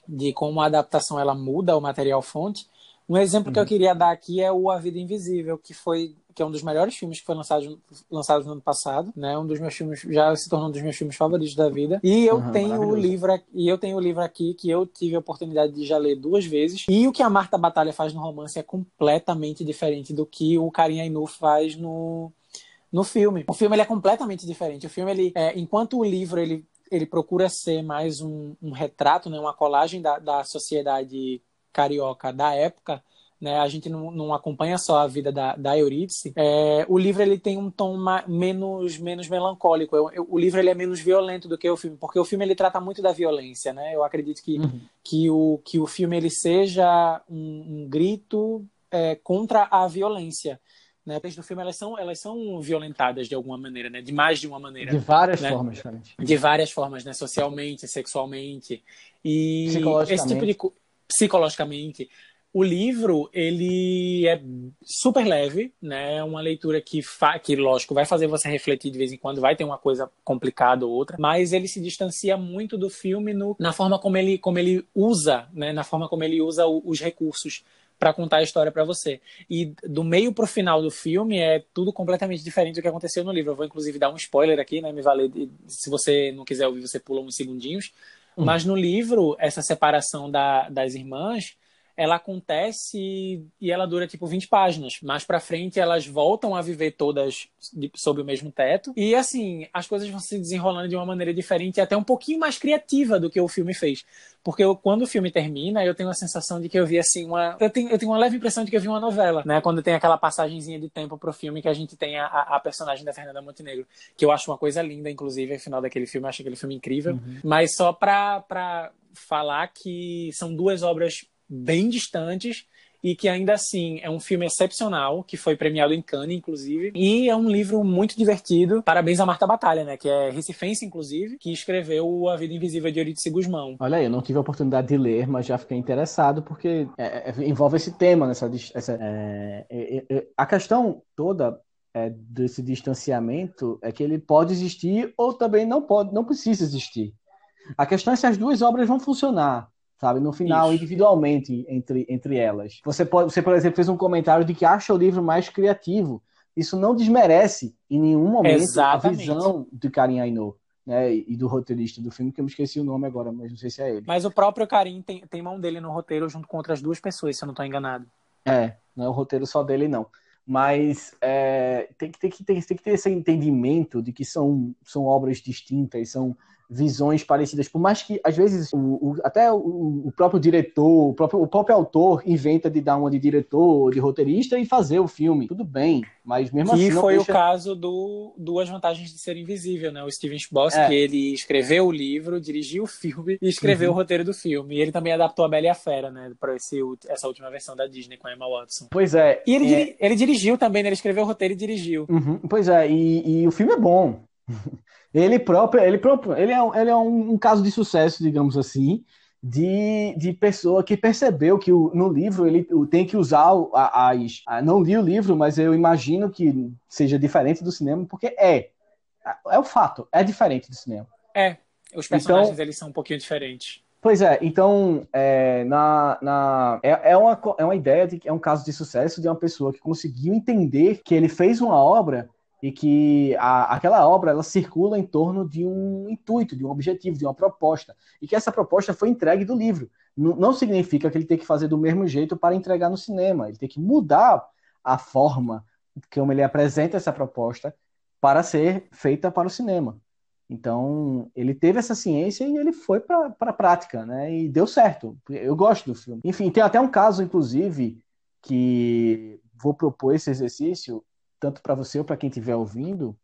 de como a adaptação ela muda o material fonte, um exemplo uhum. que eu uhum. queria dar aqui é o A Vida Invisível, que foi que é um dos melhores filmes que foi lançado, lançado no ano passado, né? Um dos meus filmes já se tornou um dos meus filmes favoritos da vida. E eu uhum, tenho o livro e eu tenho o livro aqui que eu tive a oportunidade de já ler duas vezes. E o que a Marta Batalha faz no romance é completamente diferente do que o Karim Ainu faz no no filme. O filme ele é completamente diferente. O filme ele, é, enquanto o livro ele ele procura ser mais um, um retrato, né, uma colagem da, da sociedade carioca da época, né? A gente não, não acompanha só a vida da, da Eurídice. É, o livro ele tem um tom menos, menos melancólico. Eu, eu, o livro ele é menos violento do que o filme, porque o filme ele trata muito da violência, né? Eu acredito que, uhum. que, o, que o filme ele seja um, um grito é, contra a violência. Né, do filme elas são elas são violentadas de alguma maneira, né? De mais de uma maneira. De várias né? formas, diferentes. De várias formas, né? Socialmente, sexualmente e esse tipo de psicologicamente o livro, ele é super leve, né? É uma leitura que, fa... que, lógico, vai fazer você refletir de vez em quando, vai ter uma coisa complicada ou outra, mas ele se distancia muito do filme no... na forma como ele, como ele usa, né? Na forma como ele usa os recursos para contar a história para você. E do meio pro final do filme é tudo completamente diferente do que aconteceu no livro. Eu vou inclusive dar um spoiler aqui, né? Me valer de... se você não quiser ouvir, você pula uns segundinhos. Hum. Mas no livro, essa separação da, das irmãs ela acontece e ela dura tipo 20 páginas. Mais para frente elas voltam a viver todas de, sob o mesmo teto. E assim, as coisas vão se desenrolando de uma maneira diferente e até um pouquinho mais criativa do que o filme fez. Porque eu, quando o filme termina, eu tenho a sensação de que eu vi assim uma. Eu tenho, eu tenho uma leve impressão de que eu vi uma novela, né? Quando tem aquela passagenzinha de tempo pro filme que a gente tem a, a personagem da Fernanda Montenegro. Que eu acho uma coisa linda, inclusive, o final daquele filme, eu acho aquele filme incrível. Uhum. Mas só pra, pra falar que são duas obras bem distantes e que ainda assim é um filme excepcional, que foi premiado em Cannes, inclusive, e é um livro muito divertido. Parabéns a Marta Batalha, né, que é recifense, inclusive, que escreveu A Vida Invisível de Eurídice Guzmão. Olha aí, eu não tive a oportunidade de ler, mas já fiquei interessado, porque é, é, envolve esse tema, nessa, essa, é, é, é, a questão toda é, desse distanciamento é que ele pode existir ou também não pode, não precisa existir. A questão é se as duas obras vão funcionar sabe? No final, Isso. individualmente entre, entre elas. Você, pode, você, por exemplo, fez um comentário de que acha o livro mais criativo. Isso não desmerece em nenhum momento Exatamente. a visão de Karim Ainô. Né, e do roteirista do filme, que eu me esqueci o nome agora, mas não sei se é ele. Mas o próprio Karim tem, tem mão dele no roteiro junto com outras duas pessoas, se eu não estou enganado. É, não é o roteiro só dele, não. Mas é, tem, que, tem, que, tem, tem que ter esse entendimento de que são, são obras distintas, são visões parecidas, por mais que às vezes o, o, até o, o, próprio diretor, o próprio, o próprio autor inventa de dar uma de diretor, de roteirista e fazer o filme, tudo bem, mas mesmo que assim. Que foi deixa... o caso do Duas Vantagens de Ser Invisível, né? O Steven Spielberg, é. ele escreveu o livro, dirigiu o filme e escreveu uhum. o roteiro do filme. E ele também adaptou a Bela e a Fera, né? Para essa última versão da Disney com a Emma Watson. Pois é. E ele, é... ele dirigiu também, né? Ele escreveu o roteiro e dirigiu. Uhum. Pois é, e, e o filme é bom. Ele próprio, ele próprio, ele é, ele é um, um, caso de sucesso, digamos assim, de, de pessoa que percebeu que o, no livro ele tem que usar as. Não li o livro, mas eu imagino que seja diferente do cinema, porque é. É o fato, é diferente do cinema. É, os personagens então, eles são um pouquinho diferentes. Pois é, então é, na, na, é, é, uma, é uma ideia de que é um caso de sucesso de uma pessoa que conseguiu entender que ele fez uma obra e que a, aquela obra ela circula em torno de um intuito, de um objetivo, de uma proposta, e que essa proposta foi entregue do livro. N não significa que ele tem que fazer do mesmo jeito para entregar no cinema, ele tem que mudar a forma como ele apresenta essa proposta para ser feita para o cinema. Então, ele teve essa ciência e ele foi para a prática, né? E deu certo. Eu gosto do filme. Enfim, tem até um caso, inclusive, que vou propor esse exercício tanto para você ou para quem estiver ouvindo,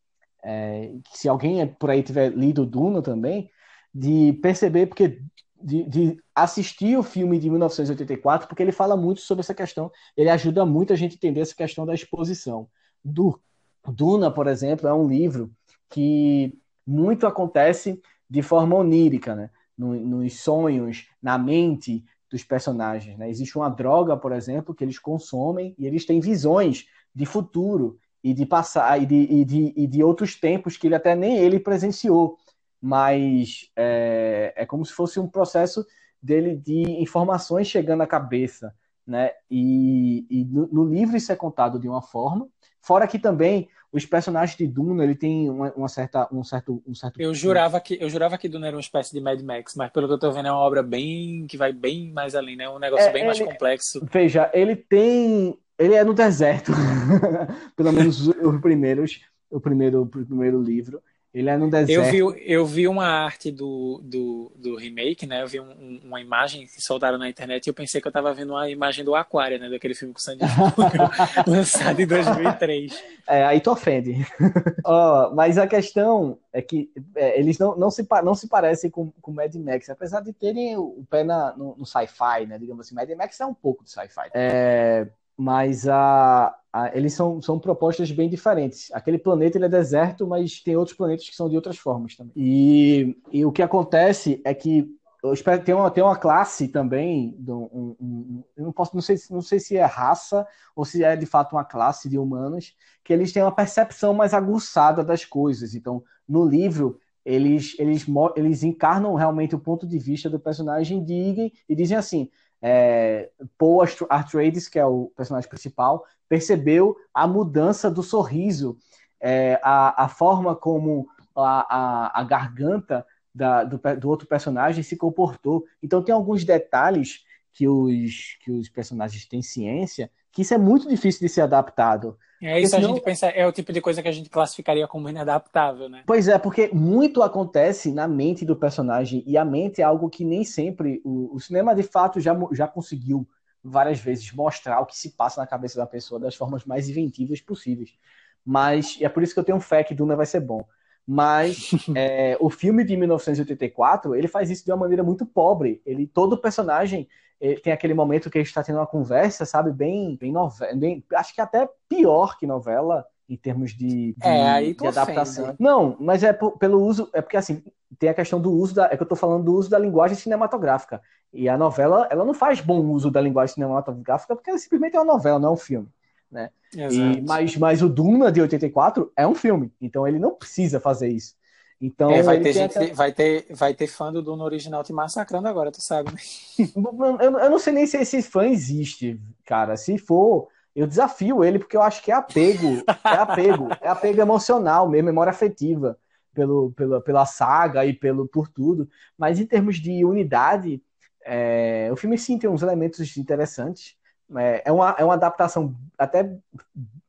é, se alguém por aí tiver lido Duna também, de perceber, porque de, de, assistir o filme de 1984, porque ele fala muito sobre essa questão, ele ajuda muito a gente a entender essa questão da exposição. Do, Duna, por exemplo, é um livro que muito acontece de forma onírica, né? nos sonhos, na mente dos personagens. Né? Existe uma droga, por exemplo, que eles consomem e eles têm visões de futuro e de passar e de, e de, e de outros tempos que ele até nem ele presenciou, mas é, é como se fosse um processo dele de informações chegando à cabeça, né? E, e no, no, livro isso é contado de uma forma, fora que também os personagens de Duna ele tem uma, uma, certa um certo um certo eu jurava que eu jurava que Duna era uma espécie de Mad Max mas pelo que eu estou vendo é uma obra bem que vai bem mais além né? Um negócio é, bem ele, mais complexo. Veja ele tem ele é no deserto, pelo menos os primeiros, o primeiro, o primeiro livro. Ele é no deserto. Eu vi, eu vi uma arte do, do, do remake, né? Eu vi um, uma imagem que soltaram na internet e eu pensei que eu tava vendo uma imagem do Aquário, né? Daquele filme com Sandy lançado em 2003. É, aí tu ofende. oh, mas a questão é que é, eles não, não, se, não se parecem com, com Mad Max, apesar de terem o pé na, no, no sci-fi, né? Digamos assim, Mad Max é um pouco de sci-fi. É, mas a, a, eles são, são propostas bem diferentes. Aquele planeta ele é deserto, mas tem outros planetas que são de outras formas também. E, e o que acontece é que eu espero tem uma tem uma classe também um, um, eu não posso não sei não sei se é raça ou se é de fato uma classe de humanos que eles têm uma percepção mais aguçada das coisas então no livro eles eles eles encarnam realmente o ponto de vista do personagem de e dizem assim é, Paul Atreides, que é o personagem principal, percebeu a mudança do sorriso, é, a, a forma como a, a, a garganta da, do, do, outro personagem se comportou. Então tem alguns detalhes que os, que os personagens têm ciência que isso é muito difícil de ser adaptado. É isso senão... a gente pensa, é o tipo de coisa que a gente classificaria como inadaptável, né? Pois é, porque muito acontece na mente do personagem e a mente é algo que nem sempre o, o cinema de fato já, já conseguiu várias vezes mostrar o que se passa na cabeça da pessoa das formas mais inventivas possíveis. Mas é por isso que eu tenho fé que Duna vai ser bom. Mas é, o filme de 1984 ele faz isso de uma maneira muito pobre. Ele todo personagem tem aquele momento que a gente está tendo uma conversa, sabe, bem, bem novela, bem, acho que até pior que novela em termos de, de, é, de adaptação. Ofende. Não, mas é pelo uso, é porque assim, tem a questão do uso da, é que eu estou falando do uso da linguagem cinematográfica. E a novela, ela não faz bom uso da linguagem cinematográfica porque ela simplesmente é uma novela, não é um filme, né? E, mas, mas o Duna de 84 é um filme, então ele não precisa fazer isso. Então, é, vai, ter gente, até... vai, ter, vai ter fã do Duna original te massacrando agora, tu sabe, né? eu, eu não sei nem se esse fã existe, cara. Se for, eu desafio ele, porque eu acho que é apego. É apego. é apego emocional mesmo, memória afetiva pelo, pela, pela saga e pelo, por tudo. Mas em termos de unidade, é, o filme sim tem uns elementos interessantes. É, é, uma, é uma adaptação até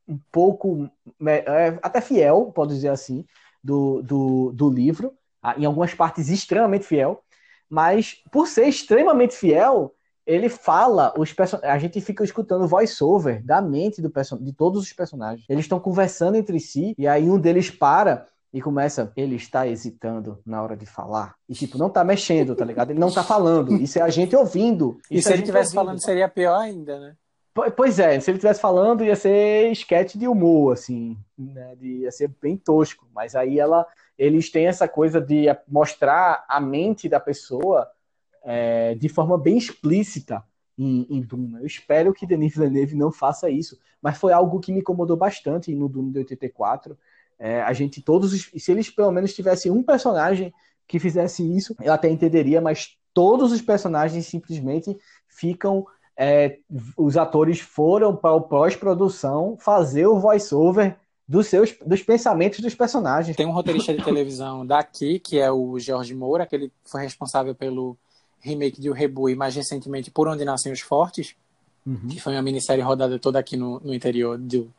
um pouco. É, até fiel, pode dizer assim do, do, do livro, em algumas partes extremamente fiel, mas por ser extremamente fiel, ele fala, os a gente fica escutando o voice-over da mente do de todos os personagens. Eles estão conversando entre si, e aí um deles para e começa, ele está hesitando na hora de falar. E, tipo, não tá mexendo, tá ligado? Ele não tá falando. Isso é a gente ouvindo. E se ele estivesse falando, seria pior ainda, né? Pois é, se ele estivesse falando, ia ser esquete de humor, assim, né? De, ia ser bem tosco. Mas aí ela, eles têm essa coisa de mostrar a mente da pessoa é, de forma bem explícita em, em Duna. Eu espero que Denis Villeneuve não faça isso, mas foi algo que me incomodou bastante no Duna de 84. É, a gente, todos, os, se eles pelo menos tivessem um personagem que fizesse isso, eu até entenderia, mas todos os personagens simplesmente ficam é, os atores foram para o pós-produção fazer o voice-over dos seus dos pensamentos dos personagens. Tem um roteirista de televisão daqui, que é o Jorge Moura, que ele foi responsável pelo remake de O Rebu e mais recentemente Por Onde Nascem os Fortes, uhum. que foi uma minissérie rodada toda aqui no, no interior do,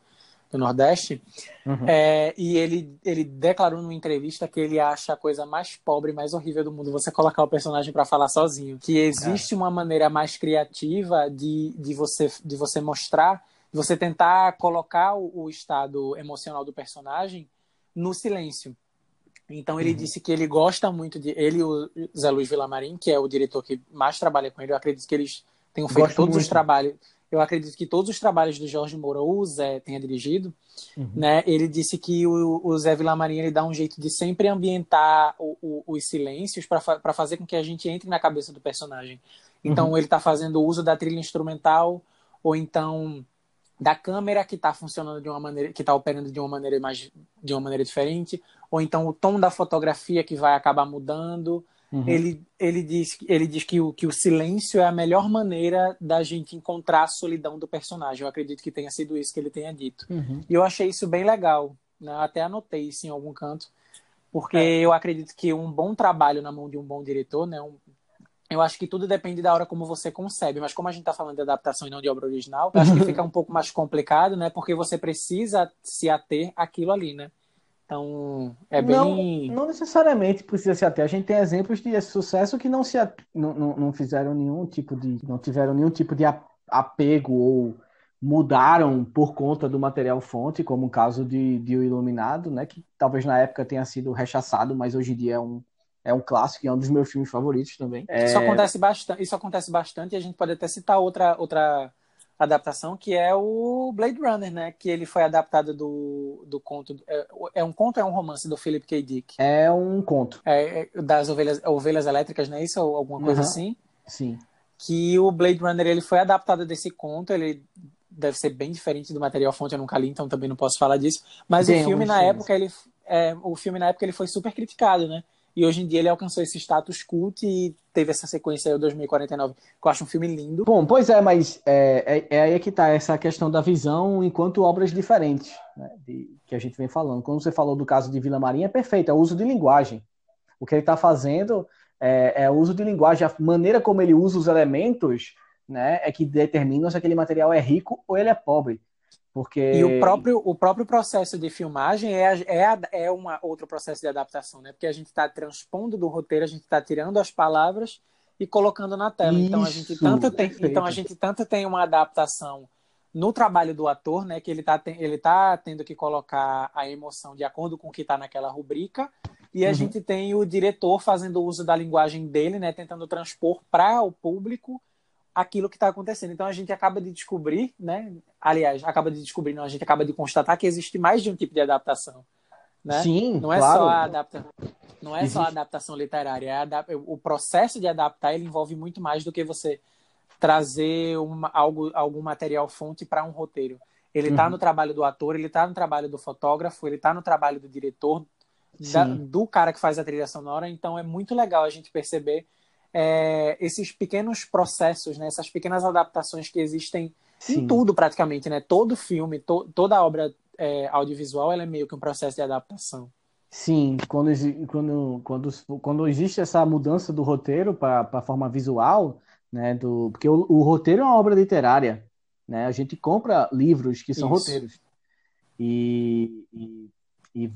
do Nordeste. Uhum. É, e ele, ele declarou numa entrevista que ele acha a coisa mais pobre, mais horrível do mundo você colocar o personagem para falar sozinho. Que existe é. uma maneira mais criativa de, de, você, de você mostrar, de você tentar colocar o, o estado emocional do personagem no silêncio. Então ele uhum. disse que ele gosta muito de. Ele e o Zé Luiz Villamarim, que é o diretor que mais trabalha com ele, eu acredito que eles tenham feito Gosto todos muito. os trabalhos eu acredito que todos os trabalhos do Jorge Moura, o Zé tenha dirigido, uhum. né? Ele disse que o, o Zé Villamarim ele dá um jeito de sempre ambientar o, o, os silêncios para fazer com que a gente entre na cabeça do personagem. Então uhum. ele está fazendo uso da trilha instrumental ou então da câmera que está funcionando de uma maneira, que está operando de uma maneira mais, de uma maneira diferente, ou então o tom da fotografia que vai acabar mudando. Uhum. Ele, ele, diz, ele diz que o, que o silêncio é a melhor maneira da gente encontrar a solidão do personagem. Eu acredito que tenha sido isso que ele tenha dito. Uhum. E eu achei isso bem legal. Né? Até anotei isso em algum canto. Porque é. eu acredito que um bom trabalho na mão de um bom diretor, né? Um, eu acho que tudo depende da hora como você concebe, mas como a gente está falando de adaptação e não de obra original, acho que fica um pouco mais complicado, né? Porque você precisa se ater aquilo ali, né? Então, é bem. Não, não necessariamente precisa ser até. A gente tem exemplos de sucesso que não se não, não, não fizeram nenhum tipo de. não tiveram nenhum tipo de apego ou mudaram por conta do material fonte, como o caso de, de O Iluminado, né? Que talvez na época tenha sido rechaçado, mas hoje em dia é um, é um clássico e é um dos meus filmes favoritos também. Isso acontece bastante, isso acontece bastante e a gente pode até citar outra, outra adaptação que é o Blade Runner, né? Que ele foi adaptado do, do conto. É, é um conto ou é um romance do Philip K. Dick? É um conto. É, é das ovelhas, ovelhas elétricas, não é isso? Ou alguma coisa uhum. assim? Sim. Que o Blade Runner ele foi adaptado desse conto, ele deve ser bem diferente do material fonte, eu nunca li, então também não posso falar disso. Mas o filme na época ele é, o filme na época ele foi super criticado, né? E hoje em dia ele alcançou esse status cult e teve essa sequência aí, o 2049, que eu acho um filme lindo. Bom, pois é, mas é, é, é aí que tá essa questão da visão enquanto obras diferentes, né, de, que a gente vem falando. Quando você falou do caso de Vila Marinha, é perfeito, é o uso de linguagem. O que ele está fazendo é, é o uso de linguagem, a maneira como ele usa os elementos né, é que determina se aquele material é rico ou ele é pobre. Porque... E o próprio, o próprio processo de filmagem é, é, é um outro processo de adaptação, né? Porque a gente está transpondo do roteiro, a gente está tirando as palavras e colocando na tela. Isso, então a gente tanto tem, então a gente tanto tem uma adaptação no trabalho do ator, né? Que ele está ele tá tendo que colocar a emoção de acordo com o que está naquela rubrica. E a uhum. gente tem o diretor fazendo uso da linguagem dele, né? Tentando transpor para o público aquilo que está acontecendo. Então a gente acaba de descobrir, né? Aliás, acaba de descobrir, não, a gente acaba de constatar que existe mais de um tipo de adaptação. Né? Sim, não é claro. só a adaptação. Não é existe. só a adaptação literária, é adap... o processo de adaptar ele envolve muito mais do que você trazer uma, algo, algum material fonte para um roteiro. Ele está uhum. no trabalho do ator, ele está no trabalho do fotógrafo, ele está no trabalho do diretor, da, do cara que faz a trilha sonora. Então é muito legal a gente perceber é, esses pequenos processos, né, essas pequenas adaptações que existem Sim. em tudo praticamente, né? Todo filme, to, toda obra é, audiovisual, ela é meio que um processo de adaptação. Sim, quando, quando, quando, quando existe essa mudança do roteiro para a forma visual, né, do, porque o, o, roteiro é uma obra literária, né? A gente compra livros que são Isso. roteiros. E, e e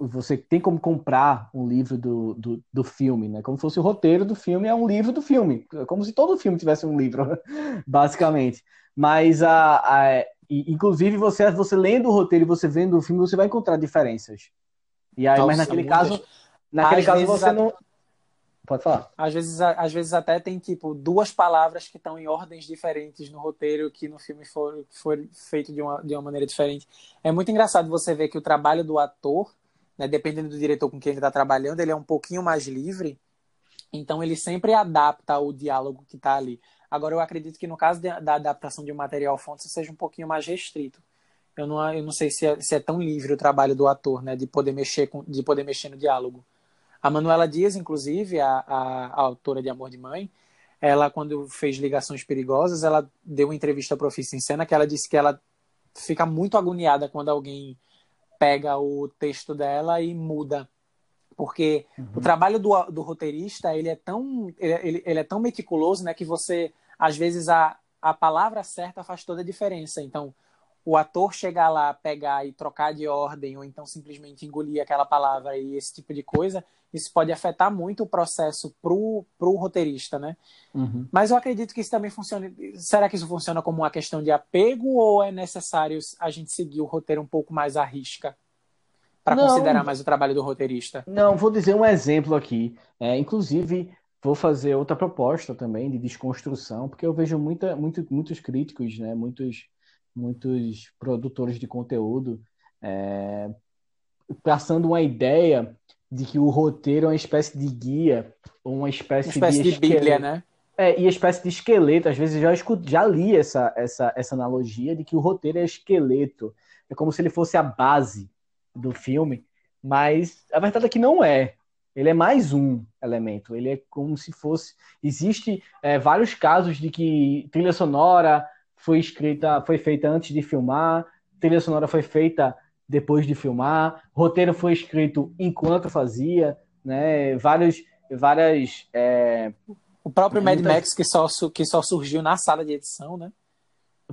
você tem como comprar um livro do, do, do, filme, né? Como se fosse o roteiro do filme, é um livro do filme. É como se todo filme tivesse um livro, basicamente. Mas, a, a, inclusive, você, você lendo o roteiro e você vendo o filme, você vai encontrar diferenças. E aí, Nossa, mas naquele caso, naquele caso você não Pode falar. Às vezes, às vezes até tem, tipo, duas palavras que estão em ordens diferentes no roteiro que no filme foi, foi feito de uma, de uma maneira diferente. É muito engraçado você ver que o trabalho do ator, né, dependendo do diretor com quem ele está trabalhando, ele é um pouquinho mais livre. Então, ele sempre adapta o diálogo que está ali. Agora, eu acredito que no caso de, da adaptação de um material fonte, seja um pouquinho mais restrito. Eu não, eu não sei se é, se é tão livre o trabalho do ator, né, de poder mexer, com, de poder mexer no diálogo. A Manuela Dias, inclusive, a, a, a, autora de Amor de Mãe, ela, quando fez Ligações Perigosas, ela deu uma entrevista para o Ofício em Cena que ela disse que ela fica muito agoniada quando alguém pega o texto dela e muda. Porque uhum. o trabalho do, do roteirista, ele é tão, ele, ele é tão meticuloso, né, que você, às vezes, a, a palavra certa faz toda a diferença. Então, o ator chegar lá, pegar e trocar de ordem, ou então simplesmente engolir aquela palavra e esse tipo de coisa, isso pode afetar muito o processo pro, pro roteirista, né? Uhum. Mas eu acredito que isso também funciona. Será que isso funciona como uma questão de apego ou é necessário a gente seguir o roteiro um pouco mais à risca? Para considerar mais o trabalho do roteirista? Não, vou dizer um exemplo aqui. É, inclusive, vou fazer outra proposta também de desconstrução, porque eu vejo muita, muito, muitos críticos, né, muitos, muitos produtores de conteúdo é, passando uma ideia de que o roteiro é uma espécie de guia, uma espécie, uma espécie de, de bíblia, né? É, e a espécie de esqueleto. Às vezes eu já, escuto, já li essa, essa, essa analogia de que o roteiro é esqueleto. É como se ele fosse a base do filme, mas a verdade é que não é. Ele é mais um elemento. Ele é como se fosse. Existe é, vários casos de que trilha sonora foi escrita, foi feita antes de filmar, trilha sonora foi feita depois de filmar, roteiro foi escrito enquanto fazia, né? Vários, várias. É... O próprio Mad muitas... Max que só, que só surgiu na sala de edição, né?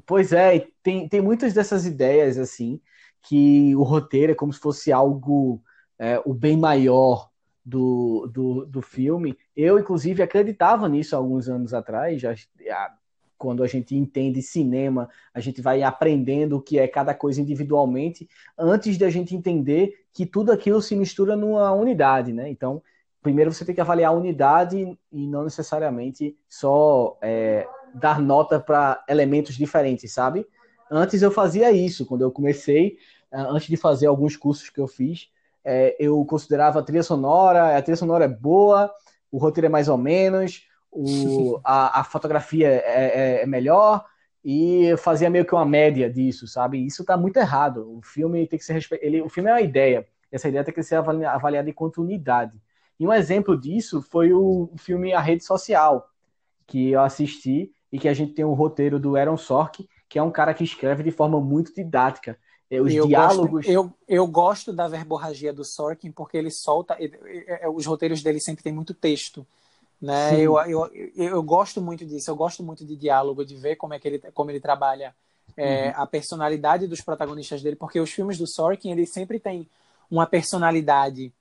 Pois é, tem, tem muitas dessas ideias assim que o roteiro é como se fosse algo, é, o bem maior do, do, do filme. Eu, inclusive, acreditava nisso alguns anos atrás, já, quando a gente entende cinema, a gente vai aprendendo o que é cada coisa individualmente, antes de a gente entender que tudo aquilo se mistura numa unidade, né? Então, primeiro você tem que avaliar a unidade e não necessariamente só é, dar nota para elementos diferentes, sabe? Antes eu fazia isso, quando eu comecei, é, antes de fazer alguns cursos que eu fiz, é, eu considerava a trilha sonora, a trilha sonora é boa, o roteiro é mais ou menos, o, a, a fotografia é, é, é, melhor, e fazia meio que uma média disso, sabe? Isso está muito errado. O filme tem que ser respeitado. O filme é uma ideia. Essa ideia tem que ser avaliada enquanto unidade. E um exemplo disso foi o filme A Rede Social, que eu assisti e que a gente tem um roteiro do Aaron Sorkin, que é um cara que escreve de forma muito didática. É, os eu diálogos. Gosto, eu, eu gosto da verborragia do Sorkin porque ele solta. Ele, é, os roteiros dele sempre tem muito texto. Né? Eu, eu, eu gosto muito disso, eu gosto muito de diálogo, de ver como é que ele, como ele trabalha é, uhum. a personalidade dos protagonistas dele, porque os filmes do Sorkin, ele sempre tem uma personalidade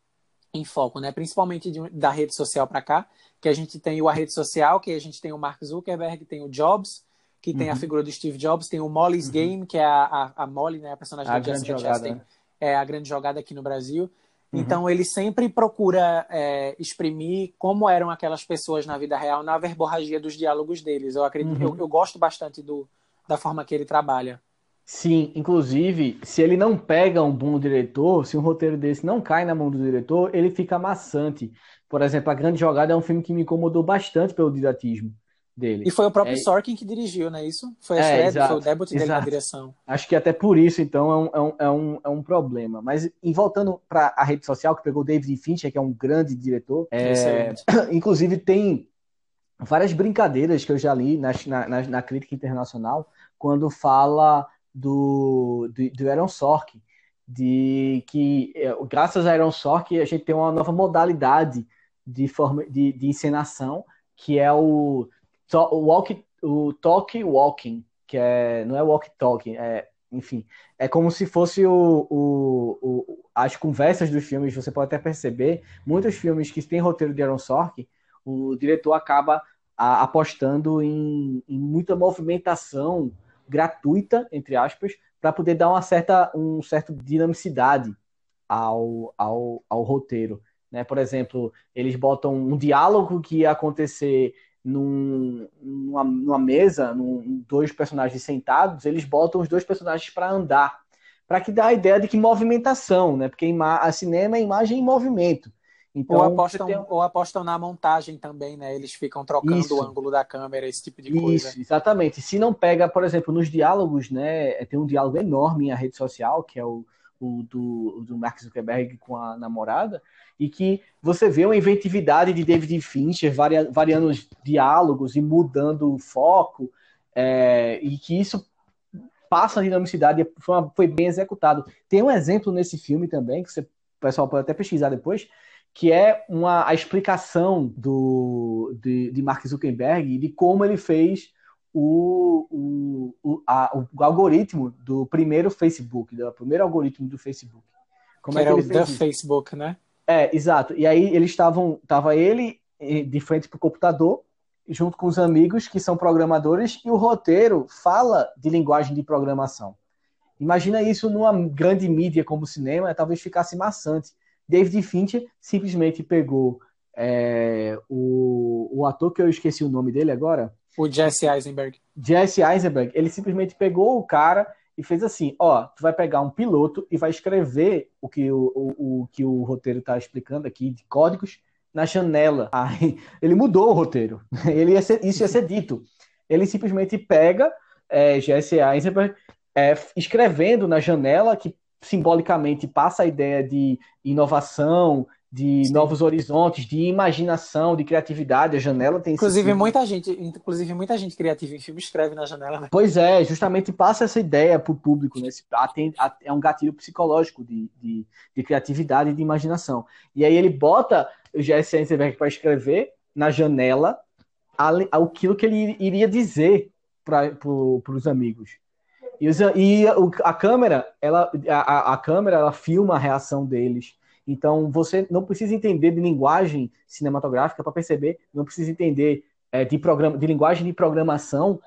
em foco, né? Principalmente de, da rede social para cá, que a gente tem o a rede social, que a gente tem o Mark Zuckerberg, tem o Jobs, que uhum. tem a uhum. figura do Steve Jobs, tem o Molly's uhum. Game, que é a, a, a Molly, né? A personagem a da Jessica Chastain, né? é a grande jogada aqui no Brasil. Uhum. Então ele sempre procura é, exprimir como eram aquelas pessoas na vida real na verborragia dos diálogos deles. Eu acredito, eu, eu gosto bastante do, da forma que ele trabalha. Sim, inclusive, se ele não pega um bom diretor, se um roteiro desse não cai na mão do diretor, ele fica maçante. Por exemplo, A Grande Jogada é um filme que me incomodou bastante pelo didatismo dele. E foi o próprio é... Sorkin que dirigiu, não é isso? Foi, a é, foi o debut dele exato. na direção. Acho que até por isso, então, é um, é um, é um, é problema. Mas, em voltando para a rede social, que pegou o David Fincher, que é um grande diretor, é... inclusive tem várias brincadeiras que eu já li na, na, na crítica internacional, quando fala do, do, do Aaron Sorkin, de que é, graças a Aaron Sorkin a gente tem uma nova modalidade de forma de, de encenação que é o, o walk o talk walking que é não é walk talking é enfim é como se fosse o, o, o, as conversas dos filmes você pode até perceber muitos filmes que têm roteiro de Aaron Sorkin o diretor acaba a, apostando em, em muita movimentação gratuita, entre aspas, para poder dar uma certa, um certo dinamicidade ao, ao, ao roteiro. Né? Por exemplo, eles botam um diálogo que ia acontecer num, numa, numa mesa, num, dois personagens sentados, eles botam os dois personagens para andar, para que dá a ideia de que movimentação, né? Porque a cinema é imagem em movimento. Então, ou, apostam, tem... ou apostam na montagem também, né? Eles ficam trocando Isso. o ângulo da câmera, esse tipo de coisa. Isso, exatamente. Se não pega, por exemplo, nos diálogos, né? Tem um diálogo enorme em rede social, que é o, o do, do Mark Zuckerberg com a namorada, e que você vê uma inventividade de David Fincher varia, variando os diálogos e mudando o foco, é, e que isso passa a dinamicidade, foi, uma, foi bem executado. Tem um exemplo nesse filme também, que você, o pessoal pode até pesquisar depois, que é uma, a explicação do, de, de Mark Zuckerberg de como ele fez o, o, o, a, o, algoritmo do primeiro Facebook, do primeiro algoritmo do Facebook. Como que é que era o The Facebook, né? É, exato. E aí eles estavam, tava ele de frente para o computador, junto com os amigos que são programadores, e o roteiro fala de linguagem de programação. Imagina isso numa grande mídia como o cinema, talvez ficasse maçante. David Fincher simplesmente pegou é, o, o ator que eu esqueci o nome dele agora. O Jesse Eisenberg. Jesse Eisenberg. Ele simplesmente pegou o cara e fez assim: ó, tu vai pegar um piloto e vai escrever o que o, o, o que o roteiro está explicando aqui de códigos na janela. Aí ele mudou o roteiro. Ele ia ser, isso ia ser dito. Ele simplesmente pega é, Jesse Eisenberg é, escrevendo na janela que simbolicamente passa a ideia de inovação, de Sim. novos horizontes, de imaginação, de criatividade. A janela tem inclusive muita gente, inclusive muita gente criativa em filme escreve na janela. Né? Pois é, justamente passa essa ideia para o público, né? é um gatilho psicológico de, de, de, criatividade e de imaginação. E aí ele bota o Jesse Eisenberg para escrever na janela aquilo que ele iria dizer para os amigos. E, e a câmera, ela, a, a câmera, ela filma a reação deles. Então, você não precisa entender de linguagem cinematográfica para perceber, não precisa entender é, de, programa, de linguagem de programação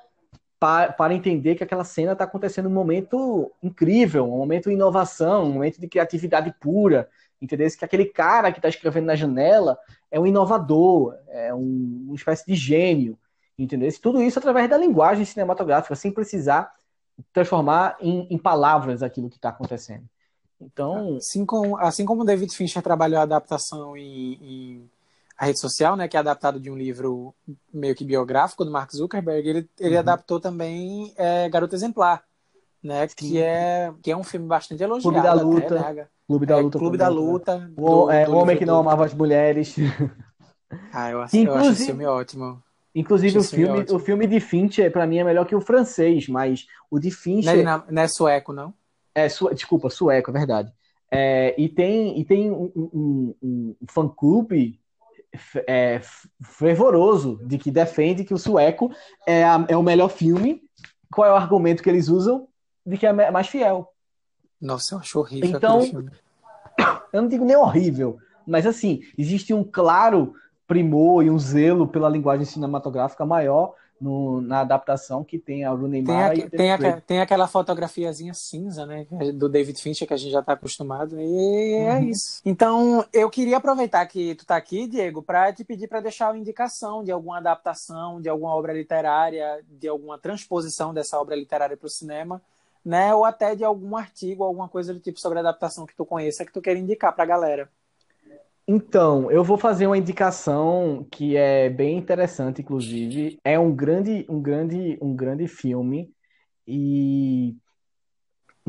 para, entender que aquela cena está acontecendo um momento incrível, um momento de inovação, um momento de criatividade pura. Entendeu? Que aquele cara que está escrevendo na janela é um inovador, é um, uma espécie de gênio. Entendeu? Tudo isso através da linguagem cinematográfica, sem precisar transformar em, em palavras aquilo que está acontecendo. Então, assim como, assim como David Fincher trabalhou a adaptação em, em, a rede social, né, que é adaptado de um livro meio que biográfico do Mark Zuckerberg, ele, ele uhum. adaptou também é, Garota Exemplar, né, que é que é um filme bastante elogiado. Clube da Luta. Né? Clube da é, Luta. Clube da Luta. O, do, é, do o Homem que Não Amava as Mulheres. Ah, eu, eu acho esse filme ótimo. Inclusive, o filme, o filme de Fincher, para mim, é melhor que o francês, mas o de Fincher. Não é, não é sueco, não? É, su... desculpa, sueco, é verdade. É, e tem, e tem um, um, um fã-clube é, fervoroso de que defende que o sueco é, a, é o melhor filme. Qual é o argumento que eles usam? De que é mais fiel. Nossa, eu acho horrível então, Eu não digo nem horrível, mas assim, existe um claro primor e um zelo pela linguagem cinematográfica maior no, na adaptação que tem a Rooney Mara tem, a, tem, a, tem aquela fotografiazinha cinza, né, do David Fincher que a gente já está acostumado e é uhum. isso. Então, eu queria aproveitar que tu está aqui, Diego, para te pedir para deixar uma indicação de alguma adaptação, de alguma obra literária, de alguma transposição dessa obra literária para o cinema, né, ou até de algum artigo, alguma coisa do tipo sobre adaptação que tu conheça que tu queira indicar para a galera. Então, eu vou fazer uma indicação que é bem interessante, inclusive. É um grande, um grande, um grande filme e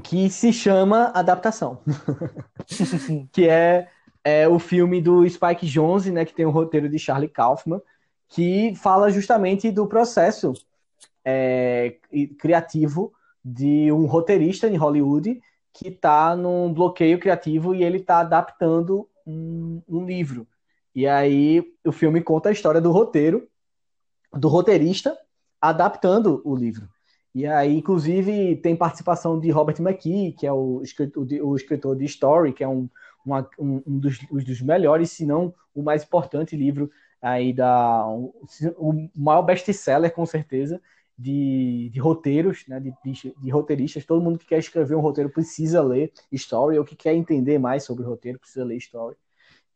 que se chama Adaptação, que é, é o filme do Spike Jonze, né, que tem o roteiro de Charlie Kaufman, que fala justamente do processo é, criativo de um roteirista em Hollywood que está num bloqueio criativo e ele está adaptando um, um livro. E aí o filme conta a história do roteiro, do roteirista adaptando o livro. E aí, inclusive, tem participação de Robert McKee, que é o escritor, o escritor de Story, que é um, um, um dos, dos, melhores, se não o mais importante livro aí da o maior best-seller com certeza de, de roteiros, né, de, de, roteiristas. Todo mundo que quer escrever um roteiro precisa ler Story, ou que quer entender mais sobre roteiro precisa ler Story.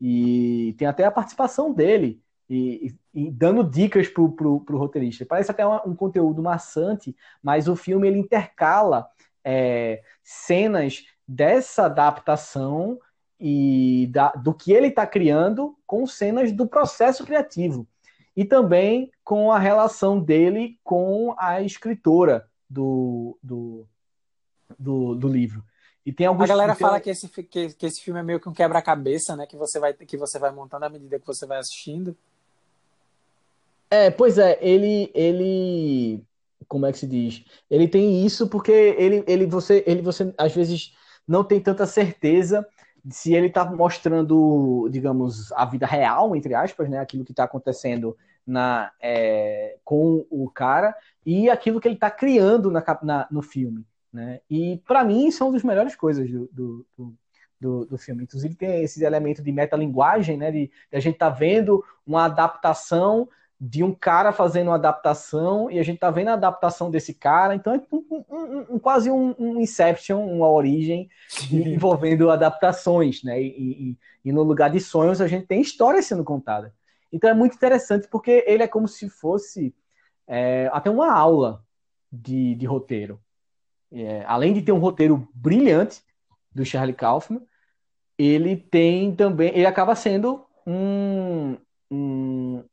E tem até a participação dele, e, e, dando dicas para o roteirista. Parece até um, um, conteúdo maçante, mas o filme ele intercala é, cenas dessa adaptação e da, do que ele está criando com cenas do processo criativo e também com a relação dele com a escritora do, do, do, do livro. E tem alguns a galera fala que esse, que, que esse filme é meio que um quebra-cabeça, né? Que você, vai, que você vai montando à medida que você vai assistindo. É, pois é, ele, ele, como é que se diz? Ele tem isso porque ele, ele, você, ele, você às vezes não tem tanta certeza se ele está mostrando, digamos, a vida real, entre aspas, né, aquilo que está acontecendo na, é, com o cara e aquilo que ele está criando na, na, no filme. Né? E para mim são das melhores coisas do, do, do, do, filme. Inclusive tem esses elementos de metalinguagem, né? De, de a gente tá vendo uma adaptação de um cara fazendo uma adaptação e a gente tá vendo a adaptação desse cara, então é um, um, um, quase um, Inception, uma origem envolvendo adaptações, né? E, e, e, no lugar de sonhos a gente tem história sendo contada. Então é muito interessante porque ele é como se fosse é, até uma aula de, de roteiro. É, além de ter um roteiro brilhante do Charlie Kaufman, ele tem também, ele acaba sendo um, um,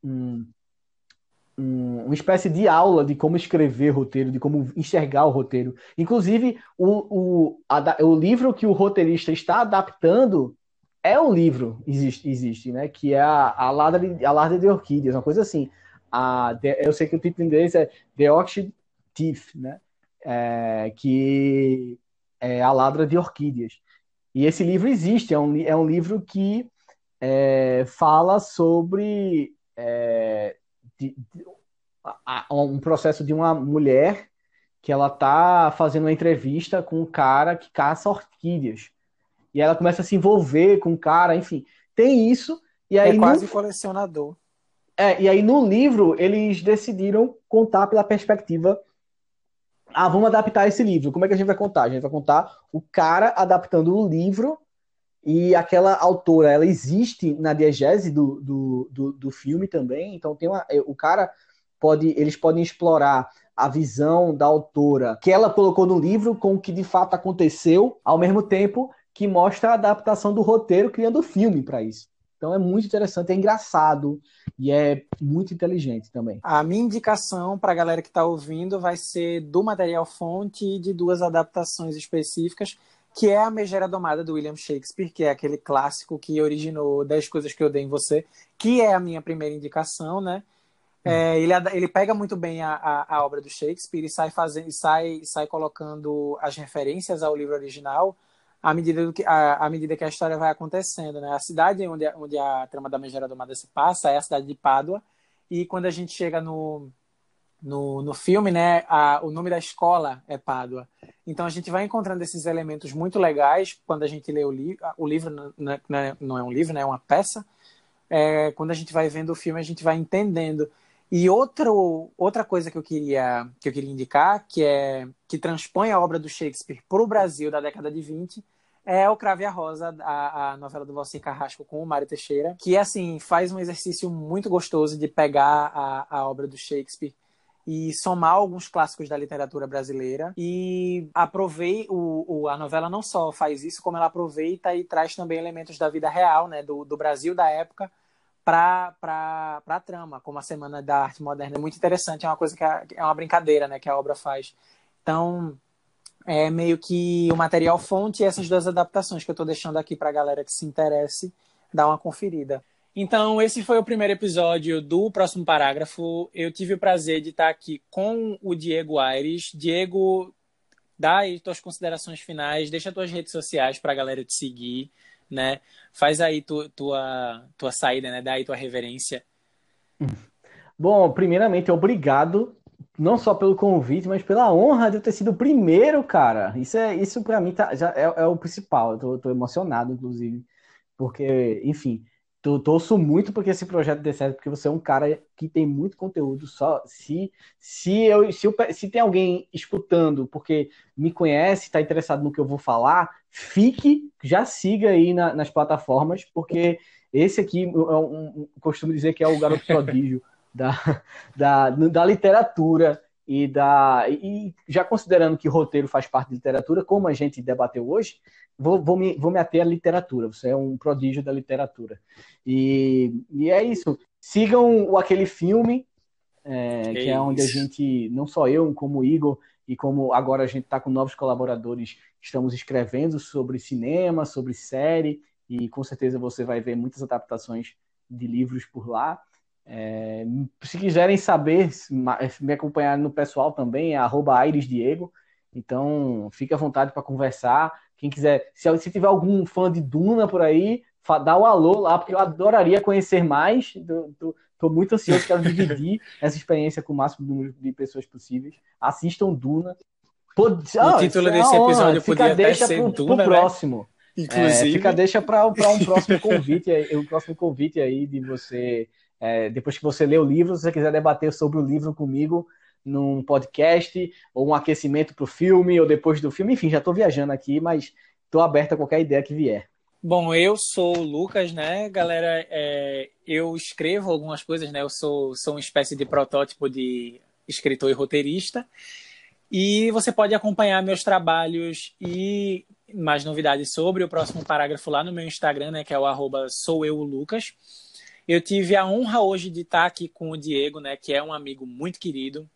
um uma espécie de aula de como escrever roteiro, de como enxergar o roteiro. Inclusive, o, o, a, o livro que o roteirista está adaptando é um livro, existe, existe né? Que é a, a, Ladra, de, a Ladra de Orquídeas, uma coisa assim. A, eu sei que o título em inglês é The Orchid Thief, né? É, que é a Ladra de Orquídeas. E esse livro existe, é um, é um livro que é, fala sobre é, de, de, a, um processo de uma mulher que ela tá fazendo uma entrevista com um cara que caça orquídeas. E ela começa a se envolver com o cara, enfim. Tem isso. E aí é quase no... colecionador. É, e aí no livro eles decidiram contar pela perspectiva. Ah, vamos adaptar esse livro. Como é que a gente vai contar? A gente vai contar o cara adaptando o livro e aquela autora, ela existe na diegese do, do, do, do filme também. Então tem uma, o cara pode, eles podem explorar a visão da autora que ela colocou no livro com o que de fato aconteceu, ao mesmo tempo que mostra a adaptação do roteiro criando o filme para isso. Então é muito interessante, é engraçado e é muito inteligente também. A minha indicação para a galera que está ouvindo vai ser do material fonte e de duas adaptações específicas, que é a Megera Domada do William Shakespeare, que é aquele clássico que originou 10 coisas que eu dei em você, que é a minha primeira indicação, né? É, ele, ele pega muito bem a, a, a, obra do Shakespeare e sai fazendo sai, sai colocando as referências ao livro original à medida, do que, à, à medida que a história vai acontecendo. Né? A cidade onde, onde a trama da Megera Domada se passa é a cidade de Pádua, e quando a gente chega no, no, no filme, né, a, o nome da escola é Pádua. Então a gente vai encontrando esses elementos muito legais quando a gente lê o livro. O livro não é, é, não é um livro, né, é uma peça. É, quando a gente vai vendo o filme, a gente vai entendendo. E outro, outra coisa que eu queria que eu queria indicar, que é que transpõe a obra do Shakespeare para o Brasil da década de 20, é o Crave a Rosa, a, a novela do Valcir Carrasco com o Mário Teixeira, que assim faz um exercício muito gostoso de pegar a, a obra do Shakespeare e somar alguns clássicos da literatura brasileira. E aprovei o, o, a novela não só faz isso, como ela aproveita e traz também elementos da vida real, né, do, do Brasil da época para a trama, como a Semana da Arte Moderna. É muito interessante, é uma coisa que é, é uma brincadeira né, que a obra faz. Então, é meio que o material fonte e essas duas adaptações que eu estou deixando aqui para a galera que se interesse dar uma conferida. Então, esse foi o primeiro episódio do próximo parágrafo. Eu tive o prazer de estar aqui com o Diego Aires. Diego, dá aí tuas considerações finais, deixa tuas redes sociais para a galera te seguir né? Faz aí tu, tua, tua saída, né? Dá aí tua reverência. Bom, primeiramente, obrigado não só pelo convite, mas pela honra de eu ter sido o primeiro, cara. Isso é isso para mim tá, já é, é, o principal. Eu tô, tô, emocionado, inclusive, porque, enfim, tô, torço muito porque esse projeto dê certo, porque você é um cara que tem muito conteúdo. Só se se eu se, eu, se tem alguém escutando, porque me conhece, está interessado no que eu vou falar, fique, já siga aí na, nas plataformas, porque esse aqui, eu, um, costumo dizer que é o garoto prodígio da, da, da literatura e da e já considerando que roteiro faz parte de literatura, como a gente debateu hoje, vou, vou, me, vou me ater à literatura. Você é um prodígio da literatura. E, e é isso. Sigam o, aquele filme, é, que, é onde a gente, não só eu, como o Igor, e como agora a gente está com novos colaboradores, estamos escrevendo sobre cinema, sobre série, e com certeza você vai ver muitas adaptações de livros por lá. É, se quiserem saber, me acompanhar no pessoal também, é @airesdiego. Então, fique à vontade para conversar. Quem quiser, se, se, tiver algum fã de Duna por aí, dá o alô lá, porque eu adoraria conhecer mais. Estou muito ansioso, quero dividir essa experiência com o máximo número de pessoas possíveis. Assistam Duna. Pod... Ah, o título é desse episódio fica podia deixa até ser pro, Duna, pro né? próximo. Inclusive. É, fica deixa para um próximo convite, um próximo convite aí de você, é, depois que você lê o livro, se você quiser debater sobre o livro comigo num podcast, ou um aquecimento para o filme, ou depois do filme, enfim, já estou viajando aqui, mas estou aberto a qualquer ideia que vier. Bom, eu sou o Lucas, né, galera? É, eu escrevo algumas coisas, né? Eu sou, sou uma espécie de protótipo de escritor e roteirista. E você pode acompanhar meus trabalhos e mais novidades sobre o próximo parágrafo lá no meu Instagram, né? Que é o soueulucas. Eu tive a honra hoje de estar aqui com o Diego, né? Que é um amigo muito querido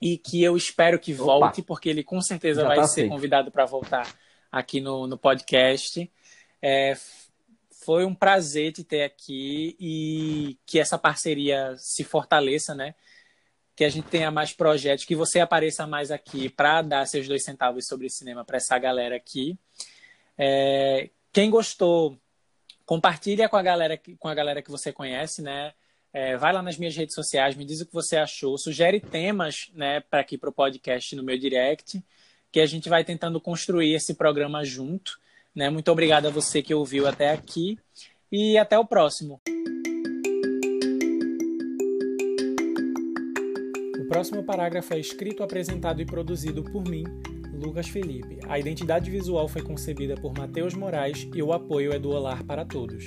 e que eu espero que volte, Opa. porque ele com certeza Já vai tá ser assim. convidado para voltar aqui no, no podcast. É, foi um prazer te ter aqui e que essa parceria se fortaleça, né? Que a gente tenha mais projetos, que você apareça mais aqui para dar seus dois centavos sobre cinema para essa galera aqui. É, quem gostou, compartilha com a galera com a galera que você conhece, né? É, vai lá nas minhas redes sociais, me diz o que você achou, sugere temas né, para aqui para o podcast no meu direct, que a gente vai tentando construir esse programa junto. Né? Muito obrigado a você que ouviu até aqui e até o próximo. O próximo parágrafo é escrito, apresentado e produzido por mim, Lucas Felipe. A identidade visual foi concebida por Matheus Moraes e o apoio é do Olar para Todos.